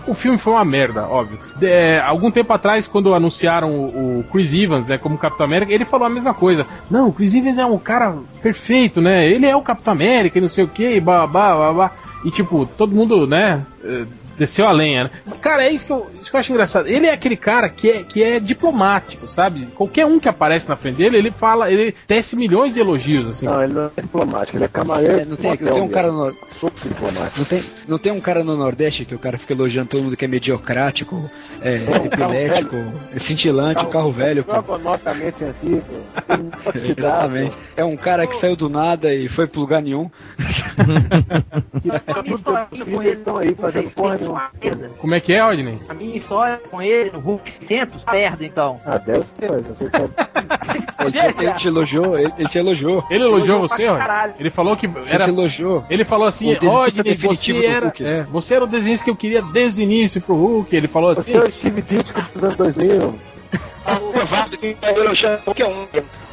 O filme foi uma merda, óbvio. É, algum tempo atrás, quando anunciaram o, o Chris Evans, né, como Capitão América, ele falou a mesma coisa. Não, o Chris Evans é um cara perfeito, né, ele é o Capitão América e não sei o que, babá, babá. E tipo, todo mundo, né, eh, desceu a lenha, né? Cara, é isso que, eu, isso que eu acho engraçado. Ele é aquele cara que é, que é diplomático, sabe? Qualquer um que aparece na frente dele, ele fala, ele tece milhões de elogios, assim. Não, ele não é diplomático, ele é camareiro. É, não tem, não tem um cara no, Super diplomático. não tem, não tem um cara no Nordeste que o cara fica elogiando todo mundo que é mediocrático, é, É, um carro epilético, é cintilante, um carro velho. pô. Ergonomicamente sensível. Exatamente. É um cara que saiu do nada e foi pro lugar nenhum. Que A tá minha história com ele, estão aí fazendo porra nenhuma. Como é que é, Rodney? A minha história com ele no Hulk 600, merda então. Ah, deve ser, mas você sabe. Ele te, ele te elogiou, ele, ele te elogiou. Ele elogiou Elogiou você, caralho. Ele falou que Você era te elogiou. Ele falou assim, O desenhista Rodney, definitivo você era, é, você era o desenho que eu queria desde o início pro Hulk. Ele falou assim. Você é o Steve Ditko dos anos 2000. que qualquer um.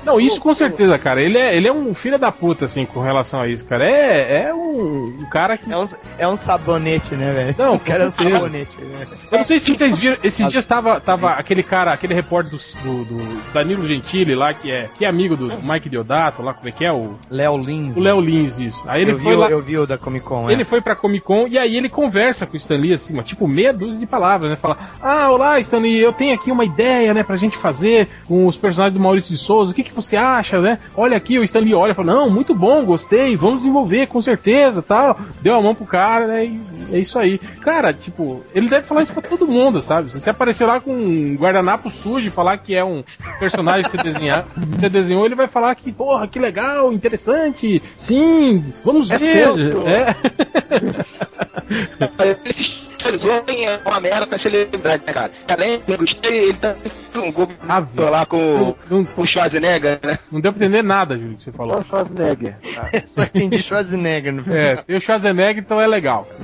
Não, isso com certeza, cara. Ele é, ele é um filho da puta, assim, com relação a isso, cara. É, é um, um cara que. É um, é um sabonete, né, velho? Não, o cara é um sabonete, né? Eu não sei se vocês viram, esses dias tava, tava aquele cara, aquele repórter do, do, do Danilo Gentili lá, que é, que é amigo do Mike Deodato, lá, como é que é? O, Léo Lins. o Léo Lins, isso. Aí ele eu, foi vi, lá. eu vi o da Comic Con, Ele é. foi pra Comic Con e aí ele conversa com o Stan Lee, assim, mas, tipo, meia dúzia de palavras, né? Fala, ah, olá, Stan Lee, eu tenho aqui uma ideia, né, pra gente fazer com os personagens do Maurício de Souza, o que, que você acha, né? Olha aqui, o Stan Lee olha e fala, não, muito bom, gostei, vamos desenvolver, com certeza, tal. Deu a mão pro cara, né, e é isso aí. Cara, tipo, ele deve falar isso pra todo mundo, sabe? Se você aparecer lá com um guardanapo sujo e falar que é um personagem que você, desenhar, que você desenhou, ele vai falar que, porra, que legal, interessante, sim, vamos É ver. seu, é. Esse é uma merda pra celebridade, né, cara? Além de eu gostei, ele tá um gol Ah, lá com, Não, com o Schwarzenegger, né? não deu pra entender nada, Júlio, que você Só falou. o Schwarzenegger. Só entendi Schwarzenegger no filme. É, tem o Schwarzenegger, então é legal.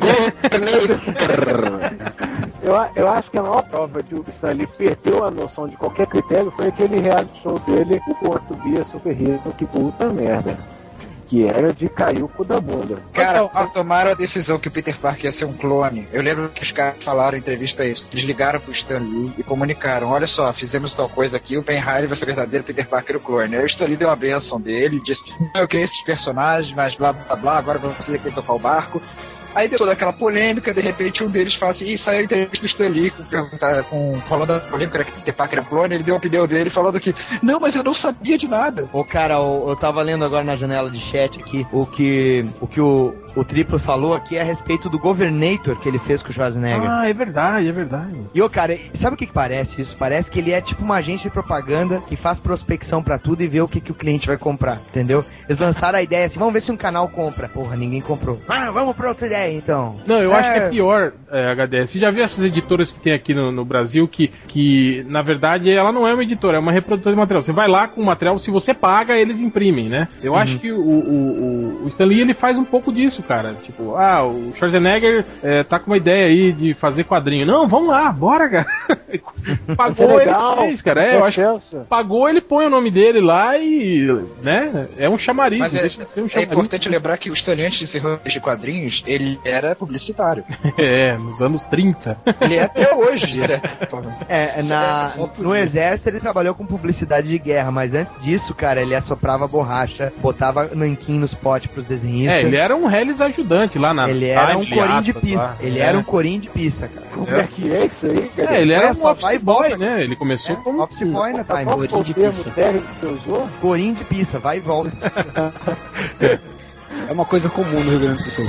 Eu, a- eu acho que a maior prova de o Stanley perdeu a noção de qualquer critério foi aquele reality show dele, o quanto via Super Hero, que puta merda. Que era de cair o cu da bunda. Cara, Então, quando tomaram a decisão que o Peter Parker ia ser um clone, eu lembro que os caras falaram em entrevista isso. Eles ligaram pro Stan Lee e comunicaram: olha só, fizemos tal coisa aqui, o Ben Riley vai ser verdadeiro Peter Parker o clone. Aí o Stan Lee deu a benção dele, disse: "Não, eu criei esses personagens, mas blá blá blá, agora tem que tocar o barco. Aí deu toda aquela polêmica, de repente um deles fala assim, e saiu a entrevista do Stan Lee com, perguntar, com, falando da polêmica era que Parker era um clone, ele deu a opinião dele falando que, não, mas eu não sabia de nada. Ô, cara, eu, eu tava lendo agora na janela de chat aqui o que o, que o, o Triplo falou aqui é a respeito do Governator que ele fez com o Schwarzenegger. Ah, é verdade, é verdade. E, ô, cara, sabe o que, que parece isso? Parece que ele é tipo uma agência de propaganda que faz prospecção pra tudo e vê o que, que o cliente vai comprar, entendeu? Eles lançaram a ideia assim, vamos ver se um canal compra. Porra, ninguém comprou. Ah, vamos pra outra ideia, então. Não, eu É. acho que é pior, é, HDS. Você já viu essas editoras que tem aqui no, no Brasil que, que, na verdade, ela não é uma editora, é uma reprodutora de material. Você vai lá com o material, se você paga, eles imprimem, né? Eu acho que o, o, o, o Stan Lee, ele faz um pouco disso, cara. Tipo, ah, o Schwarzenegger é, tá com uma ideia aí de fazer quadrinho. Não, vamos lá, bora, cara. Pagou, é ele fez, cara. É, eu acho pagou, ele põe o nome dele lá e, né? É um chamariz, Mas é, deixa de ser um é chamariz. importante lembrar que o Stan Lee, antes de ser de quadrinhos, ele era publicitário. É, nos anos 30. Ele é até hoje, certa forma. É, na, no exército ele trabalhou com publicidade de guerra, mas antes disso, cara, ele assoprava borracha, botava nanquim nos potes pros desenhistas. É, ele era um Hellis ajudante lá na Ele era um corinho de lá. Ele É. era um corinho de pista, cara. Como é que é isso aí, cara? É, ele era um só, office vai e boy, volta. né? Ele começou É, como office boy na time. O de usou? Corinho de pista, vai e volta. É uma coisa comum no Rio Grande do Sul.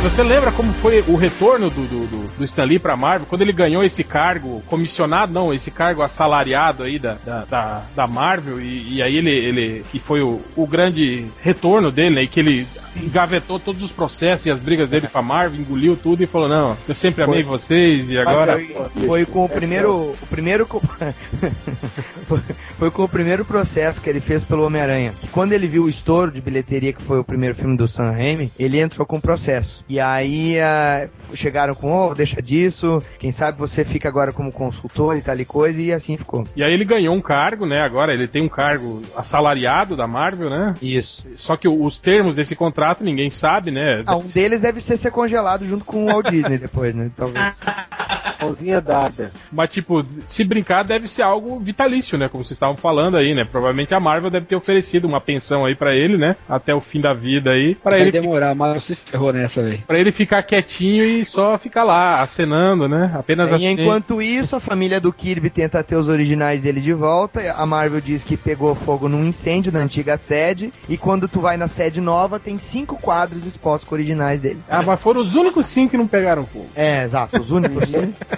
Você, lembra como foi o retorno do, do, do, do Stan Lee pra Marvel? Quando ele ganhou esse cargo comissionado, não, esse cargo assalariado aí da, da, da, da Marvel, e, e aí ele, ele que foi o, o grande retorno dele, né? E que ele engavetou todos os processos e as brigas dele com a Marvel, engoliu tudo e falou, não, eu sempre amei vocês e agora. Foi, foi com o primeiro. O primeiro. foi- foi com o primeiro processo que ele fez pelo Homem-Aranha. Quando ele viu o estouro de bilheteria, que foi o primeiro filme do Sam Raimi, ele entrou com o processo. E aí f- chegaram com, oh, deixa disso, quem sabe você fica agora como consultor e tal e coisa, e assim ficou. E aí ele ganhou um cargo, né? Agora ele tem um cargo assalariado da Marvel, né? Isso. Só que os termos desse contrato ninguém sabe, né? Ah, um deles deve ser ser congelado junto com o Walt Disney depois, né? Talvez. mãozinha dada. Mas, tipo, se brincar, deve ser algo vitalício, né? Como vocês estavam falando aí, né? Provavelmente a Marvel deve ter oferecido uma pensão aí pra ele, né? Até o fim da vida aí. Pra Vai ele, fi- demorar, mas se ferrou nessa, velho. pra ele ficar quietinho e só ficar lá, acenando, né? Apenas E assim. enquanto isso, a família do Kirby tenta ter os originais dele de volta. A Marvel diz que pegou fogo num incêndio na antiga sede. E quando tu vai na sede nova, tem cinco quadros expostos com originais dele. Ah, mas foram os únicos cinco que não pegaram fogo. É, exato, os únicos.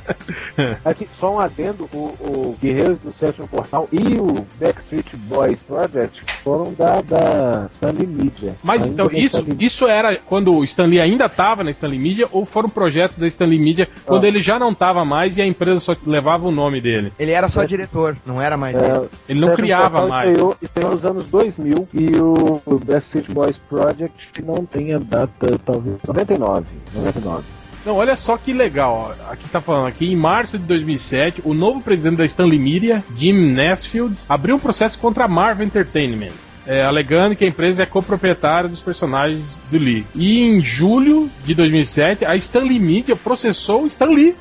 Aqui, só um adendo, o, o Guerreiros do Sétimo Portal e o Backstreet Boys Project foram da, da Stanley Media. Mas Ainda então, isso, Stanley isso era quando o Stanley ainda estava na Stanley Media ou foram projetos da Stanley Media quando Ah. ele já não estava mais e a empresa só levava o nome dele? Ele era só diretor, não era mais ele. É, Ele não Sétimo criava Portal mais. Estreou, estreou nos anos 2000 e o, o Backstreet Boys Project não tem a data, talvez, 99. 99. Não, olha só que legal. ó. Aqui tá falando aqui, em março de 2007, o novo presidente da Stanley Media, Jim Nesfield, abriu um processo contra a Marvel Entertainment. É, alegando que a empresa é coproprietária dos personagens do Lee. E em julho de 2007, a Stanley Media processou o Stan Lee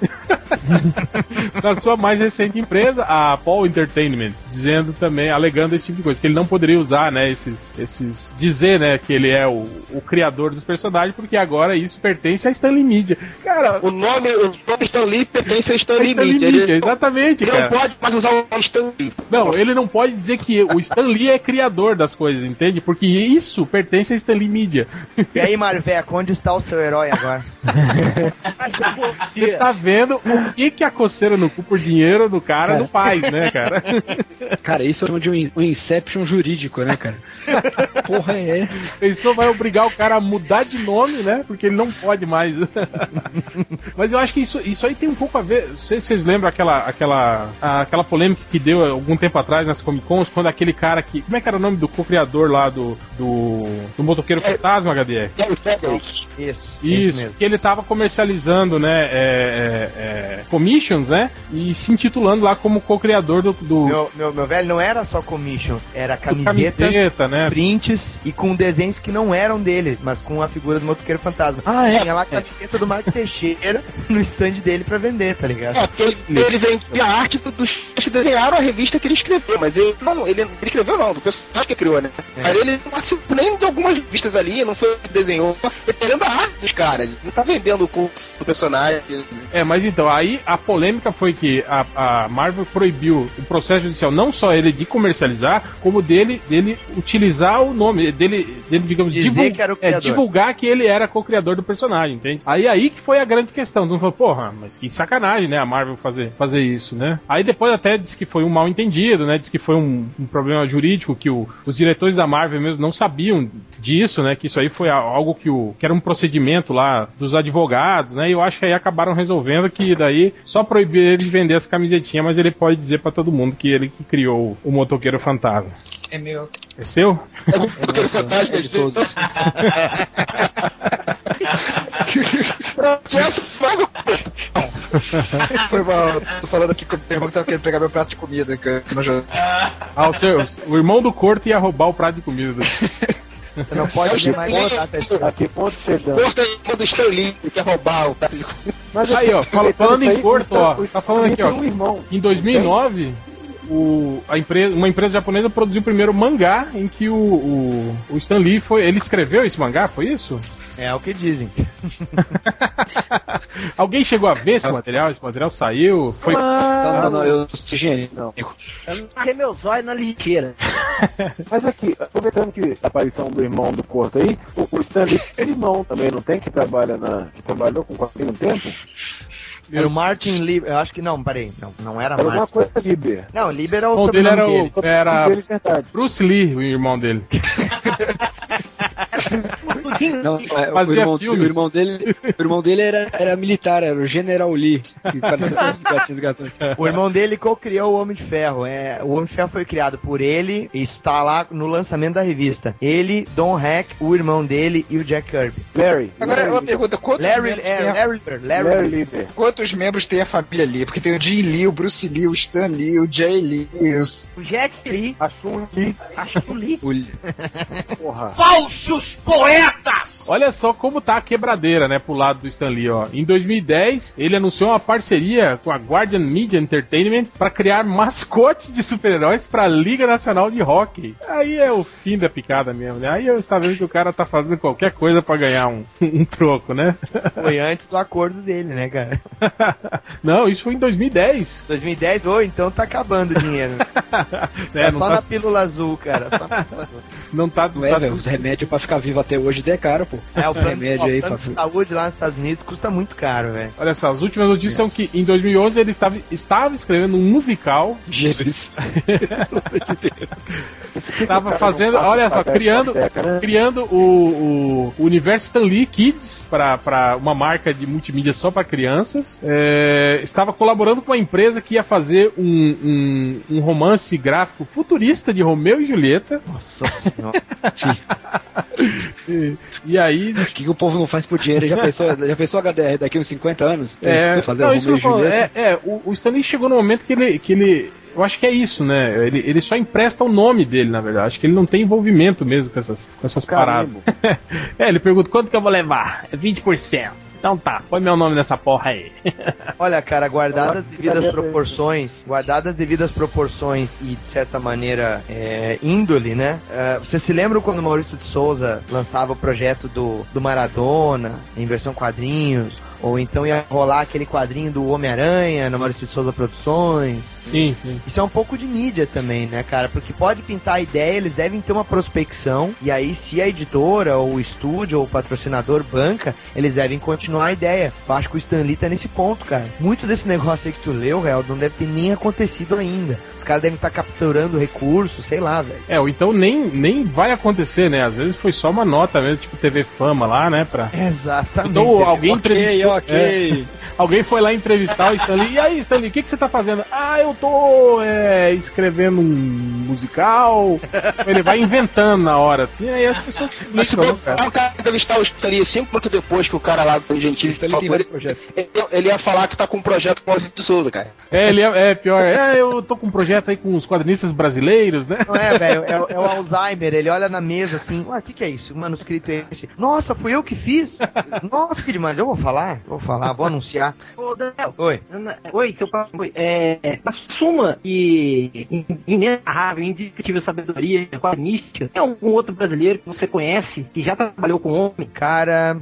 na sua mais recente empresa, a Paul Entertainment, dizendo também, alegando esse tipo de coisa, que ele não poderia usar, né, esses, esses dizer, né, que ele é o, o criador dos personagens, porque agora isso pertence à Stanley Media. Cara, O nome, o nome Stan Lee pertence a a Stan Lee Stanley Media. Media, Ele, exatamente, ele não cara. pode mais usar o nome Stan Lee. Não, ele não pode dizer que o Stan Lee é criador das coisas, entende? Porque isso pertence à Stanley Media. E aí, Marveco, onde está o seu herói agora? Você tá vendo o que, que a coceira no cu por dinheiro do cara não faz, né, cara? Cara, isso é de um, in- Inception jurídico, né, cara? Porra, é. Pensou vai obrigar o cara a mudar de nome, né? Porque ele não pode mais. Mas eu acho que isso, isso aí tem um pouco a ver. Não sei se vocês lembram aquela, aquela, aquela polêmica que deu algum tempo atrás nas Comic Cons, quando aquele cara que. Como é que era o nome do co-criador lá do. do. do motoqueiro fantasma, HDR? Gary Federick. Isso, Isso, mesmo. que ele tava comercializando, né, é, é, é, commissions, né, e se intitulando lá como co-criador do, do, Meu, meu, meu velho, não era só commissions, era camisetas, camiseta, né? prints e com desenhos que não eram dele, mas com a figura do motoqueiro fantasma. Ah, é? Tinha lá a camiseta do Marco Teixeira no stand dele pra vender, tá ligado? É, porque ele, ele vendia a arte do- dos que desenharam a revista que ele escreveu, mas ele não, ele, ele escreveu não, do personagem que criou, né? É. Mas ele não participou nem de algumas revistas ali, não foi desenhou, ele tá caras, ele não tá vendendo o curso do personagem. É, mas então, aí a polêmica foi que a, a Marvel proibiu o processo judicial, não só ele de comercializar, como dele, dele utilizar o nome, dele, dele digamos, Dizer que era o é, criador. divulgar que ele era co-criador do personagem, entende? Aí aí que foi a grande questão. Não falou, porra, mas que sacanagem, né, a Marvel fazer, fazer isso, né? Aí depois até disse que foi um mal entendido, né? Disse que foi um, um problema jurídico, que o- os diretores da Marvel mesmo não sabiam disso, né? Que isso aí foi algo que, o, que era um procedimento lá dos advogados, né? E eu acho que aí acabaram resolvendo que daí só proibir ele de vender as camisetinhas, mas ele pode dizer pra todo mundo que ele que criou o motoqueiro fantasma. É meu. É seu? Aquele fantasma É de todos. Processo. Foi mal, tô falando aqui com o meu irmão que tava querendo pegar meu prato de comida. Que eu não já... Ah, o, seu, o irmão do Corto ia roubar o prato de comida. Do- Você não pode ver mais pessoal. A que ponto chegamos? Corta aí do Stan Lee, que quer roubar o Mas Aí, ó, fala- falando em isso aí, corto, o- ó, tá falando aqui, ó. Um. Em 2009, o, a empresa, uma empresa japonesa produziu o primeiro mangá em que o, o, o Stan Lee foi. Ele escreveu esse mangá, foi isso? É o que dizem. Alguém chegou a ver esse material? Esse material saiu? Foi. Não, não, não, eu sou higiênico. Não. Eu marquei meu zóio na lixeira. Mas aqui, aproveitando que a aparição do irmão do Corto aí, o, o Stanley tem irmão também, não tem? Que trabalha na. que trabalhou com quadrinho um tempo? Era o Martin Lieber. Eu acho que não, parei. Não, não era Era Martin. coisa Liber. Não, Lieber é o O dele sobrenome era o- deles. Era- Dele, verdade. Bruce Lee, o irmão dele. Não, é, o, irmão, o irmão dele, o irmão dele era, era militar, era o General Lee. O irmão dele co-criou o Homem de Ferro. É, o Homem de Ferro foi criado por ele e está lá no lançamento da revista. Ele, Don Heck, o irmão dele e o Jack Kirby. Larry. Agora, Larry, uma pergunta: quantos, Larry, membros é, tem a... Larry, Larry, Larry Lieber. Quantos membros tem a família Lee? Porque tem o Jim Lee, o Bruce Lee, o Stan Lee, o Jay Lee, os... O Jet Li, A Chun Li, a Chun. O, porra. Falso Os poetas! Olha só como tá a quebradeira, né, pro lado do Stan Lee, ó. Em 2010, ele anunciou uma parceria com a Guardian Media Entertainment para criar mascotes de super-heróis pra Liga Nacional de Hockey. Aí é o fim da picada mesmo, né? Aí eu está vendo que o cara tá fazendo qualquer coisa para ganhar um, um troco, né? Foi antes do acordo dele, né, cara? Não, isso foi em 2010. 2010, ou oh, então tá acabando o dinheiro. é, é só tá... na pílula azul, cara. Só na pílula azul. Não tá. Não é, tá... os remédios pra ficar vivo até hoje é caro, pô. É, o plano, remédio ó, aí, plano de saúde lá nos Estados Unidos custa muito caro, velho. Olha só, as últimas notícias é. são que em 2011 ele estava, estava escrevendo um musical. Jesus. estava fazendo, olha só, criando, criando o, o universo Stan Lee Kids para uma marca de multimídia só para crianças. É, estava colaborando com uma empresa que ia fazer um, um, um romance gráfico futurista de Romeu e Julieta. Nossa senhora. E, e, aí. O que, que, o povo não faz por dinheiro? Já pensou, já pensou HDR daqui uns 50 anos? É, fazer não, isso Julieta? É, é o, o Stanley chegou no momento que ele, que ele eu acho que é isso, né? Ele, ele só empresta o nome dele, na verdade. Acho que ele não tem envolvimento mesmo com essas, com essas paradas. é, ele pergunta quanto que eu vou levar? É 20%. Então tá, põe meu nome nessa porra aí. Olha, cara, guardadas as devidas proporções, guardadas as devidas proporções e de certa maneira é, índole, né? Uh, você se lembra quando o Maurício de Souza lançava o projeto do, do Maradona em versão quadrinhos? Ou então ia rolar aquele quadrinho do Homem-Aranha no Maurício de Souza Produções. Sim, sim. Isso é um pouco de mídia também, né, cara? Porque pode pintar a ideia, eles devem ter uma prospecção, e aí se a editora, ou o estúdio, ou o patrocinador banca, eles devem continuar a ideia. Eu acho que o Stan Lee tá nesse ponto, cara. Muito desse negócio aí que tu leu, real, não deve ter nem acontecido ainda. Os caras devem estar tá capturando recursos, sei lá, velho. É, ou então nem, nem vai acontecer, né? Às vezes foi só uma nota mesmo, tipo TV Fama lá, né? Pra... Exatamente. Então alguém entrevistou ok. É, alguém foi lá entrevistar o Stanley. E aí, Stanley, o que, que você tá fazendo? Ah, eu tô é, escrevendo um musical. Ele vai inventando na hora, assim, aí as pessoas explicam, né, cara? O cara entrevistar o Stanley cinco minutos depois que o cara lá do Gentil falou ele, ele, ele, ia falar que tá com um projeto com o de Souza, cara. É, ele é, é pior. É, eu tô com um projeto aí com os quadrinistas brasileiros, né? Não é, velho, é, é, o Alzheimer. Ele olha na mesa assim, ué, o que, que é isso? O manuscrito é esse. Nossa, fui eu que fiz? Nossa, que demais. Eu vou falar, vou falar, vou anunciar. Ô, Daniel. Oi. Oi, seu pai. É, assuma que inenarrável, indiscutível sabedoria quadrinística, tem algum outro brasileiro que você conhece que já trabalhou com homem? Cara,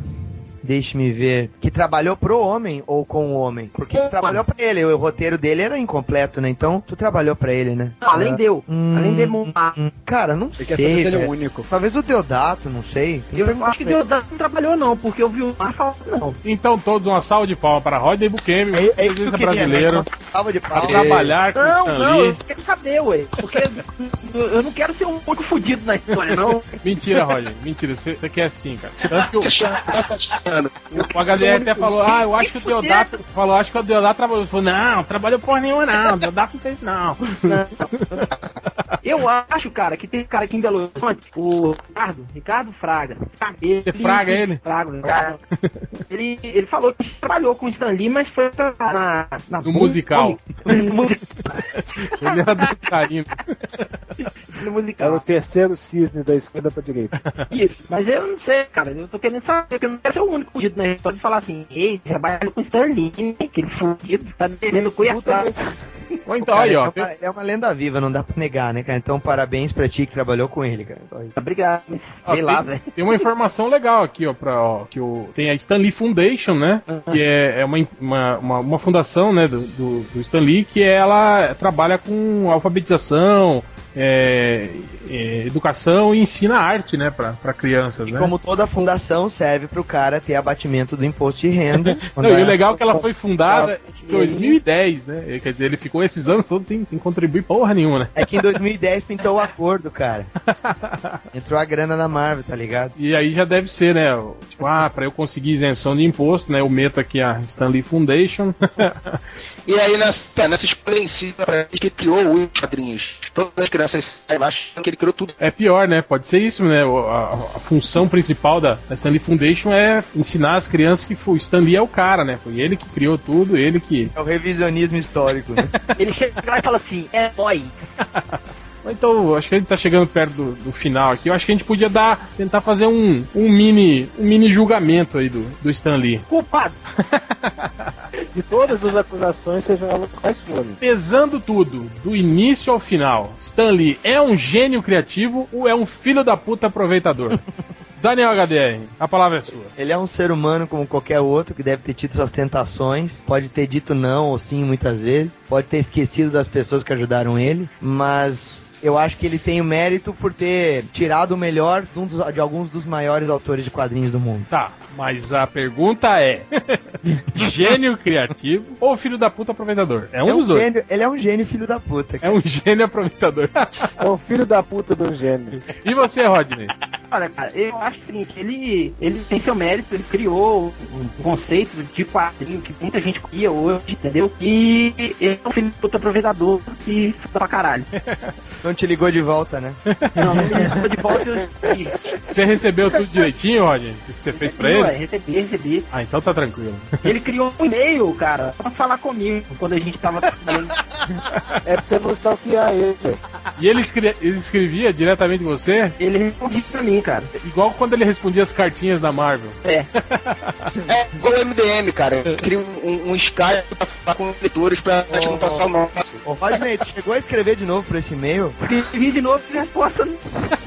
deixe-me ver, que trabalhou pro homem ou com o homem? Porque tu trabalhou pra ele, o roteiro dele era incompleto, né? Então, tu trabalhou pra ele, né? Não, além deu. Hum, além de montar. Hum, cara, não Você sei. Quer único. Talvez o Deodato, não sei. Eu acho que o Deodato não trabalhou, não, porque eu vi o Mar falando, não. Então, todos uma salva de palmas para Rodney Bukemi, é, é isso que brasileiro. Né? Salva de palmas. trabalhar com não, Stan não, eu quero saber, ué. Porque eu não quero ser um pouco fudido na história, não. Mentira, Rodney. Mentira. Você quer assim, cara. Tanto que eu... O HDR até falou, ah, eu acho que o Deodato. Falou, acho que o Deodato trabalhou. Falou, não, trabalhou por nenhuma, não. O Deodato não fez, não. Eu acho, cara, que tem cara aqui em Belo Horizonte, o Ricardo, Ricardo Fraga. Ele, Você fraga ele? Fraga, ele, ele falou que trabalhou com o Stan Lee, mas foi pra, na, na no musical. ele era dançarino. no musical. Era o terceiro cisne da esquerda pra direita. Isso, mas eu não sei, cara. Eu tô querendo saber, porque eu não quero ser o único fudido na história de falar assim, ei, trabalha com o Stan Lee, aquele fudido, tá devendo Cuiabá. Ou então, cara, aí, ó. É uma, é uma, lenda viva, não dá pra negar, né, cara? Então, parabéns pra ti que trabalhou com ele, cara. Então, Obrigado. Sei lá, velho. Tem uma informação legal aqui, ó, pra, ó, que o, tem a Stanley Foundation, né? Uhum. Que é, é uma, uma, uma, uma, fundação, né, do, do, do Stanley, que ela trabalha com alfabetização, é, é, educação e ensina arte, né, para crianças. E né? como toda fundação serve para o cara ter abatimento do imposto de renda. Não, e o legal é que ela foi fundada em 2010, né? Quer dizer, ele ficou esses anos todos sem, sem contribuir porra nenhuma, né? É que em 2010 pintou o acordo, cara. Entrou a grana da Marvel, tá ligado? E aí já deve ser, né? Tipo, ah, para eu conseguir isenção de imposto, né? Eu meto aqui a Stanley Foundation. e aí nessa, nessa escolha em si, que criou os quadrinhos. Todas as crianças crianças acham que ele criou tudo. É pior, né? Pode ser isso, né? A, a função principal da, da, Stanley Foundation é ensinar as crianças que o Stanley é o cara, né? Foi ele que criou tudo, ele que. É o revisionismo histórico, né? ele chega lá e fala assim: é boy. Então, acho que a gente tá chegando perto do, do final aqui. Eu acho que a gente podia dar, tentar fazer um, um mini um mini julgamento aí do, do Stan Lee. Culpado! De todas as acusações, sejam elas quais forem. Pesando tudo, do início ao final, Stan Lee é um gênio criativo ou é um filho da puta aproveitador? Daniel HDR, a palavra é sua. Ele é um ser humano como qualquer outro que deve ter tido suas tentações, pode ter dito não ou sim muitas vezes, pode ter esquecido das pessoas que ajudaram ele, mas eu acho que ele tem o mérito por ter tirado o melhor de, um dos- de alguns dos maiores autores de quadrinhos do mundo. Tá, mas a pergunta é: gênio criativo ou filho da puta aproveitador? É um é um dos dois. gênio, ele é um gênio filho da puta. É um gênio aproveitador. É o filho da puta do gênio. e você, Rodney? Olha, cara, eu acho o seguinte, ele, ele tem seu mérito, ele criou um conceito de quadrinho que muita gente cria hoje, entendeu? E ele é um filho de puta aproveitador e foda pra caralho. Não te ligou de volta, né? Não, não me recebeu de volta e Você recebeu tudo direitinho, Rodney? O que você fez pra Ué, ele? Recebi, recebi. Ah, então tá tranquilo. Ele criou um e-mail, cara, pra falar comigo quando a gente tava trabalhando. É pra você stalkear ele. velho. E ele, escre- ele escrevia diretamente em você, Ele respondia pra mim, cara. igual quando ele respondia as cartinhas da Marvel. É. É igual o MDM, cara. Cria um, um, um Skype pra falar com leitores pra gente não passar o nosso. Ô, Rodney, tu chegou a escrever de novo pra esse e-mail? Escrevi de novo e resposta.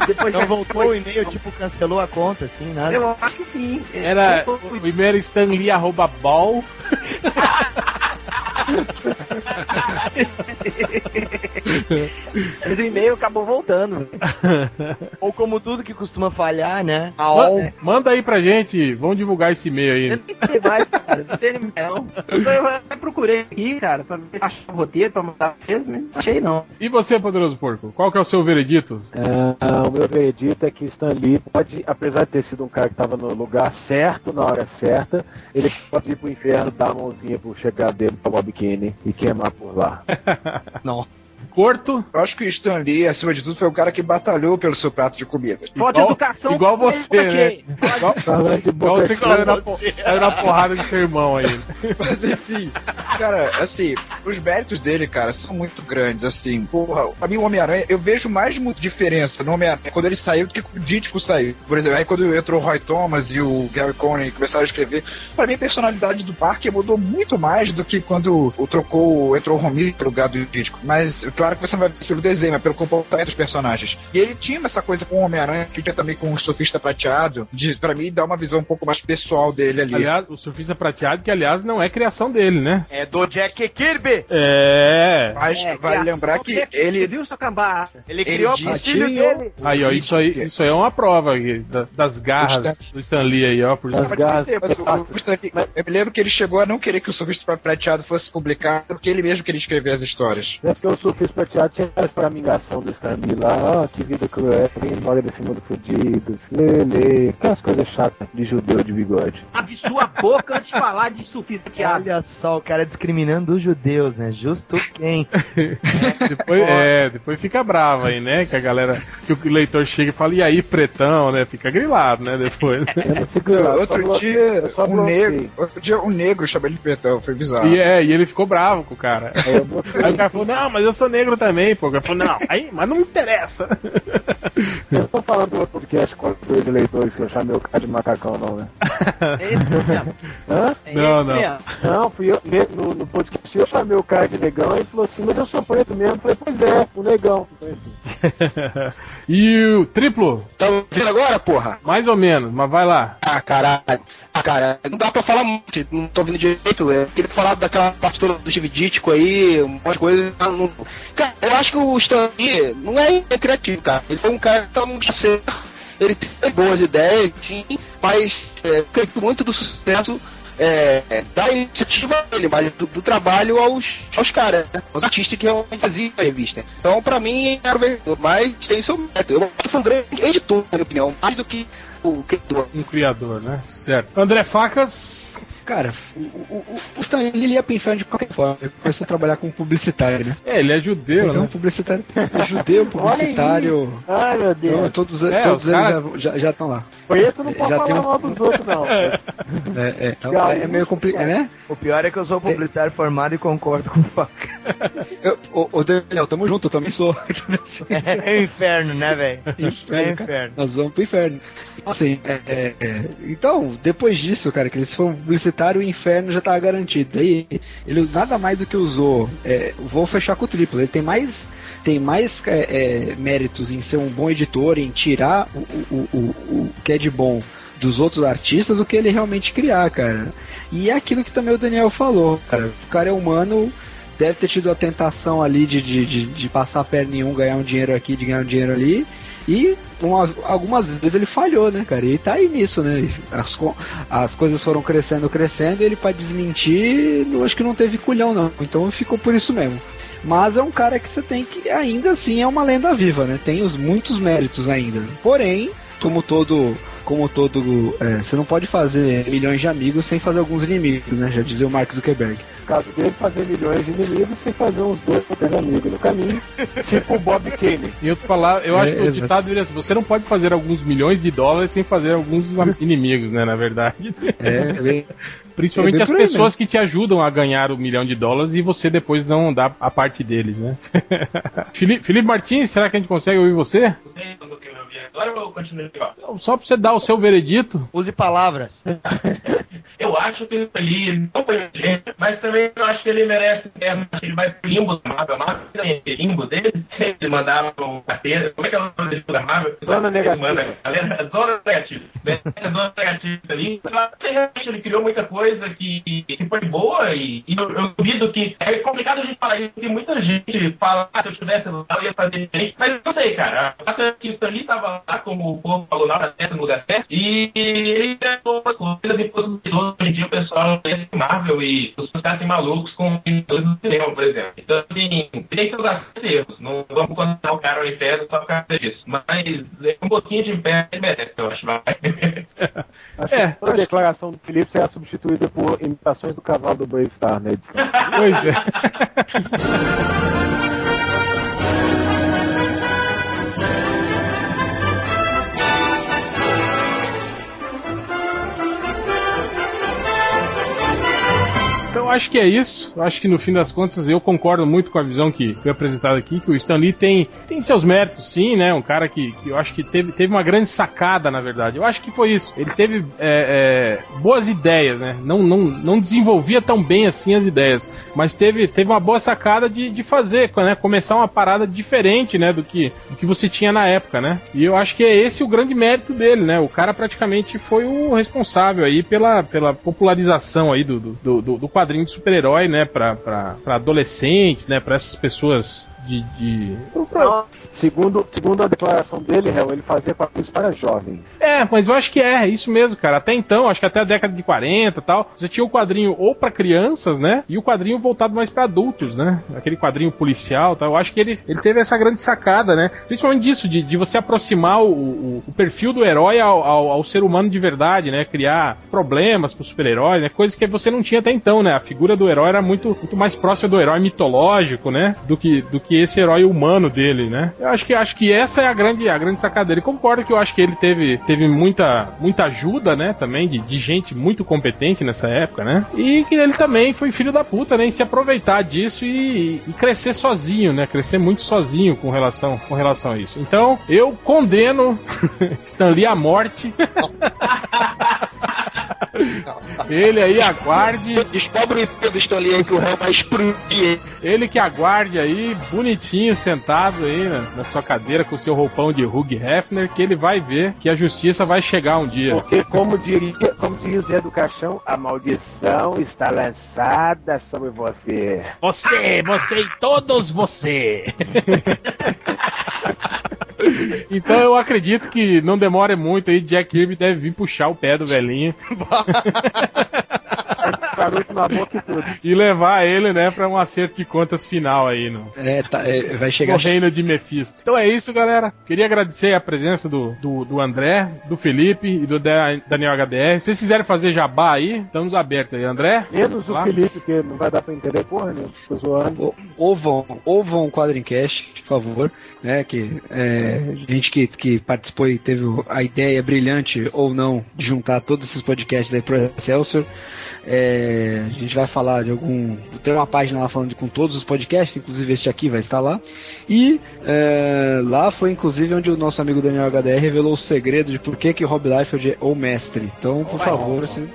Depois Não voltou o e-mail, tipo, cancelou a conta, assim, nada? Eu acho que sim. Era o primeiro Stanley arroba ball. Mas o e-mail acabou voltando. Ou como tudo que costuma falhar, né? A OL. Manda aí pra gente, vamos divulgar esse e-mail Eu aí. não sei mais, cara. Não tem não. Então eu até procurei aqui, cara, pra ver se achei o roteiro pra mandar pra vocês, mas não achei não. E você, Poderoso Porco? Qual que é o seu veredito? Ah, o meu veredito é que Stan Lee pode, apesar de ter sido um cara que estava no lugar certo, na hora certa, ele pode ir pro inferno, dar a mãozinha pro chegar dele, tomar biquíni e queimar por lá. Nossa. Corto? Eu acho que o Stan Lee, acima de tudo, foi o cara que batalhou pelo seu prato de comida. Falta Igual- educação. igual você, né? Igual, de igual você que saiu na, saiu na porrada do seu irmão aí. Mas enfim, cara, assim, os méritos dele, cara, são muito grandes, assim. Porra, pra mim o Homem-Aranha, eu vejo mais muita diferença no Homem-Aranha quando ele saiu do que quando o Dítico saiu. Por exemplo, aí quando entrou o Roy Thomas e o Gary Coney começaram a escrever, pra mim a personalidade do Parker mudou muito mais do que quando o trocou, entrou o Romero pro lugar do Dítico. Mas, claro que você não vai ver pelo desenho, mas pelo comportamento dos personagens. E ele tinha essa coisa com o Homem-Aranha, que tinha também com o Sofista Prateado, de, pra mim, dar uma visão um pouco mais pessoal dele ali. Aliás, o surfista prateado, que aliás não é criação dele, né? É do Jack Kirby. É. Mas É, vale lembrar que ele cambada? Ele criou Ele disse- filho dele. Aí, ó, isso aí, isso aí é uma prova aqui, da- das garras do Stan Lee aí, ó. Por As Mas, garras mas, mas, o- o Stan eu me lembro que ele chegou a não querer que o Surfista Prateado fosse publicado, porque ele mesmo queria escrever as histórias. É porque o surfista prateado tinha pra mingação do Stan Lee lá, ó, que vida cruel, vem embora desse mundo fudido, lele, aquelas coisas chatas de judeu de bigode. Abre sua boca antes de falar de teatro. Olha só, o cara discriminando os judeus, né? Justo quem? Depois, é, depois fica bravo aí, né? Que a galera, que o leitor chega e fala, e aí, pretão, né? Fica grilado, né? Depois. Só outro bloqueio, dia, um bloqueio. negro, outro dia um negro chamou ele de pretão, foi bizarro. E é, e ele ficou bravo com o cara. Aí eu bloqueio. Aí o cara falou, não, mas eu sou negro também, pô. Cara falou, não, aí, mas não me interessa. Vocês estão falando do outro podcast com dois eleitores que eu chamei o cara de macacão, não, né? É mesmo. Não, não. Não, fui eu, no, no podcast eu chamei o cara de negão e ele falou assim, mas eu sou preto mesmo. Eu falei, pois é, o negão. Assim. e o triplo, Tá ouvindo agora, porra? mais ou menos, mas vai lá. Ah, caralho. Cara, não dá pra falar muito, não tô ouvindo direito. Eu queria falar daquela parte toda do Steve Ditko aí, umas coisas. não- Cara, eu acho que o Stan não é criativo, cara. Ele foi um cara que tá no certo. Ele tem boas ideias, sim, mas é, muito do sucesso é, da iniciativa dele, mas do, do trabalho aos, aos caras, né? aos artistas que realmente faziam a revista. Então, pra mim, era o vencedor, mas tem seu método. Eu acho que foi um grande editor, na minha opinião, mais do que o criador. Um criador, né? Certo. André Facas. cara, o, o, o Stan Lee ia pro inferno de qualquer forma. Ele começou a trabalhar com publicitário, né? É, ele é judeu, Então, né? publicitário. Judeu, publicitário. Ai, meu Então, Deus. todos É, todos os eles cara- já- estão lá. Preto não pode já falar tem um- mal dos outros, não. É, é, então, é meio complicado, né? O pior é que eu sou publicitário formado e concordo com o Faca. Ô, Daniel, tamo junto, eu também sou. É o inferno, né, velho? É Inferno. Nós vamos pro inferno. Assim, é, é, é. Então, depois disso, cara, que eles foram publicitário, o inferno já tava garantido. Daí, ele nada mais do que usou. é, vou fechar com o triplo. Ele tem mais, tem mais é, é, méritos em ser um bom editor, em tirar o, o, o, o que é de bom dos outros artistas do que ele realmente criar, cara. E é aquilo que também o Daniel falou, cara. O cara é humano, deve ter tido a tentação ali de, de, de, de passar a perna em um, ganhar um dinheiro aqui, de ganhar um dinheiro ali. E uma- algumas vezes ele falhou, né, cara? E tá aí nisso, né? As, as coisas foram crescendo, crescendo, e ele pra desmentir, eu acho que não teve culhão, não. Então ficou por isso mesmo. Mas é um cara que você tem que, ainda assim, é uma lenda viva, né? Tem os muitos méritos ainda. Porém, como todo. Como todo. é, você não pode fazer milhões de amigos sem fazer alguns inimigos, né? Já dizia o Mark Zuckerberg. Caso dele, fazer milhões de inimigos sem fazer uns dois ou três amigos no caminho. tipo o Bob Kane. Em outras palavras, eu É, acho que o ditado deveria ser: você não pode fazer alguns milhões de dólares sem fazer alguns inimigos, né? Na verdade. É, bem, Principalmente É as pessoas que te ajudam a ganhar o milhão de dólares e você depois não dá a parte deles, né? Felipe, Felipe Martins, será que a gente consegue ouvir você? Quando que agora ou igual? Só pra você dar o seu veredito. Use palavras. Eu acho que ele não foi gente, mas também eu acho que ele merece mesmo. Que ele vai pro limbo da Marvel. A Marvel tem limbo dele. Ele mandava o carteira. Como é que é o nome desse da Marvel? Zona negativa. manda, zona negativa. Zona negativa ali. Que realmente ele criou muita coisa que, que foi boa e, e eu, eu duvido que. É complicado a gente falar isso, porque muita gente fala, ah, se eu estivesse lá, eu ia fazer diferente. Mas eu não sei, cara. A fato é que o Stanley estava lá, como o povo falou, na hora certa, no lugar certo. E ele inventou coisas e todos hoje em dia o pessoal em Marvel e os caras assim malucos com filmes do cinema, por exemplo. Então, assim, tem seus acertos erros. Não vamos condenar o cara ao inferno só por causa disso. Mas um pouquinho de pé ele merece, eu acho. Vai. É, toda a declaração do Felipe será substituída por imitações do cavalo do Brave Star na edição. Pois é. Então acho que é isso. Acho que no fim das contas eu concordo muito com a visão que foi apresentada aqui, que o Stan Lee tem, tem seus méritos, sim, né? Um cara que, que eu acho que teve, teve uma grande sacada, na verdade. Eu acho que foi isso. Ele teve é, é, boas ideias, né? Não, não, não desenvolvia tão bem assim as ideias, mas teve, teve uma boa sacada de, de fazer, né? Começar uma parada diferente, né? Do que, do que você tinha na época, né? E eu acho que é esse o grande mérito dele, né? O cara praticamente foi o responsável aí pela, pela popularização aí do, do, do, do quadrinho de super-herói, né? Pra, pra, pra adolescentes, né? Pra essas pessoas de. de... Segundo, segundo a declaração dele, ele fazia quadrinhos para jovens. É, mas eu acho que é, é isso mesmo, cara. Até então, acho que até a década de 40 e tal, você tinha o quadrinho ou pra crianças, né? E o quadrinho voltado mais pra adultos, né? Aquele quadrinho policial e tal. Eu acho que ele, ele teve essa grande sacada, né? Principalmente disso, de, de você aproximar o, o, o perfil do herói ao, ao, ao ser humano de verdade, né? Criar problemas pros super-heróis, né? Coisas que você não tinha até então, né? A figura do herói era muito, muito mais próxima do herói mitológico, né? Do que, do que esse herói humano dele, né? Eu acho que, acho que essa é a grande, a grande sacada dele. Concordo que eu acho que ele teve, teve muita, muita ajuda, né? Também de, de gente muito competente nessa época, né? E que ele também foi filho da puta, né? Em se aproveitar disso e, e crescer sozinho, né? Crescer muito sozinho com relação, com relação a isso. Então, eu condeno Stan Lee à morte. Ele aí aguarde. Descobre o Stanley aí que o réu vai explodir. Ele que aguarde aí, bonitinho, sentado aí na, na sua cadeira com o seu roupão de Hugh Hefner, que ele vai ver que a justiça vai chegar um dia. Porque, como diria, como diria o Zé do Caixão, a maldição está lançada sobre você. Você, você e todos você. Então eu acredito que não demore muito aí, Jack Kirby deve vir puxar o pé do velhinho. charuto na boca e tudo. E levar ele, né, pra um acerto de contas final aí no, É, tá, é, vai chegar. no reino de Mephisto. Então é isso, galera. Queria agradecer a presença do, do, do André, do Felipe e do Da- Daniel HDR. Se vocês quiserem fazer jabá aí, estamos abertos aí. André? Menos o. Felipe, que não vai dar pra entender porra nenhuma. Tô zoando. O- Ouvam, ouvam o Quadrincast, por favor, né? Que é, gente que, que participou e teve a ideia brilhante ou não de juntar todos esses podcasts aí pro Excelsior. É, a gente vai falar de algum. Tem uma página lá falando de, com todos os podcasts, inclusive este aqui vai estar lá. E é, lá foi inclusive onde o nosso amigo Daniel HDR revelou o segredo de por que, que o Rob Liefeld é o mestre. Então, por favor, se,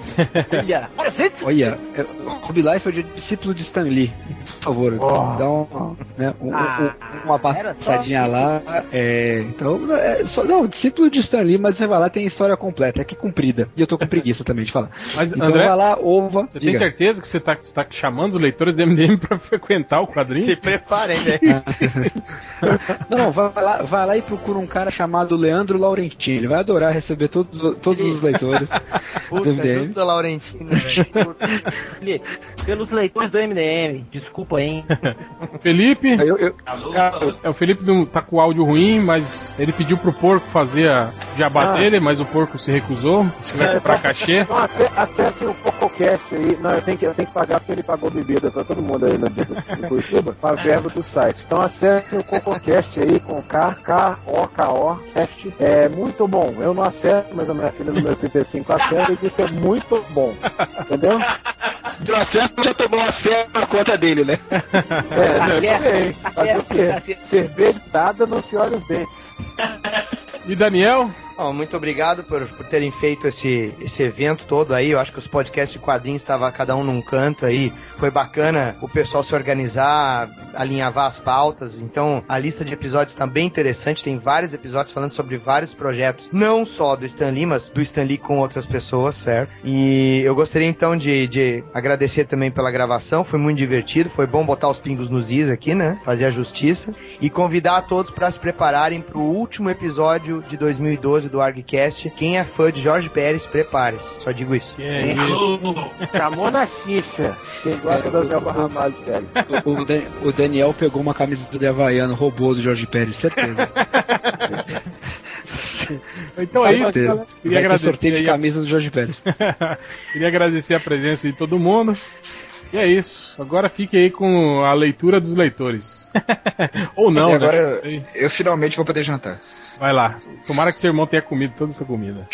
Olha, Olha, é, Rob Liefeld é discípulo de Stan Lee. Por favor, Oh. dá um, né, um- um- Ah, uma era só- passadinha lá. É, então, é só, não, discípulo de Stan Lee, mas você vai lá tem a história completa, é que comprida. E eu tô com preguiça também de falar. Mas, Então André, vai lá, ova. você tem diga. certeza que você tá, você tá chamando os leitores do MDM pra frequentar o quadrinho? Se preparem, né? Não, vai lá, vai lá e procura um cara chamado Leandro Laurentini. Ele vai adorar receber todos, todos os leitores Puta, do MDM. justo Laurentino, velho. Felipe, pelos leitores do MDM, desculpa, hein? Felipe? Eu, eu, Alô, É, o Felipe não tá com o áudio ruim, mas ele pediu pro porco fazer a jabá Ah. dele, mas o porco se recusou. Isso vai comprar cachê. Então ace- acesse o CocoCast aí. Não, eu tenho, que, eu tenho que pagar porque ele pagou bebida pra todo mundo aí na em Curitiba, para verba do site. Então acesse o CocoCast aí com K, K, O, K, O, Cast. É muito bom. Eu não acesso, mas a minha filha número 35 acessa e diz que é muito bom. Entendeu? Deu acesso, já tomou acesso na conta dele, né? É, não, eu também. Fazer o quê? Cerveja dada não se olha os dentes. E Daniel? Bom, muito obrigado por, por terem feito esse, esse evento todo aí. Eu acho que os podcasts de quadrinhos estavam cada um num canto aí. Foi bacana o pessoal se organizar, alinhavar as pautas. Então, a lista de episódios está bem interessante. Tem vários episódios falando sobre vários projetos, não só do Stan Lee, mas do Stan Lee com outras pessoas, certo? E eu gostaria então de, de agradecer também pela gravação. Foi muito divertido. Foi bom botar os pingos nos is aqui, né? Fazer a justiça. E convidar a todos para se prepararem para o último episódio de 2012 do ArgCast. Quem é fã de Jorge Pérez, prepare-se. Só digo isso. Que é isso? Chamou na xixa. Quem gosta da Zelba Ramalho Pérez. o, Dan- o Daniel pegou uma camisa de Havaiano, roubou do Jorge Pérez, certeza. Então é isso. Queria Vai agradecer, sorteio de camisas do Jorge Pérez. queria agradecer a presença de todo mundo. E é isso. Agora fique aí com a leitura dos leitores. Ou não, e né? agora Sei. eu finalmente vou poder jantar. Vai lá. Tomara que seu irmão tenha comido toda essa comida.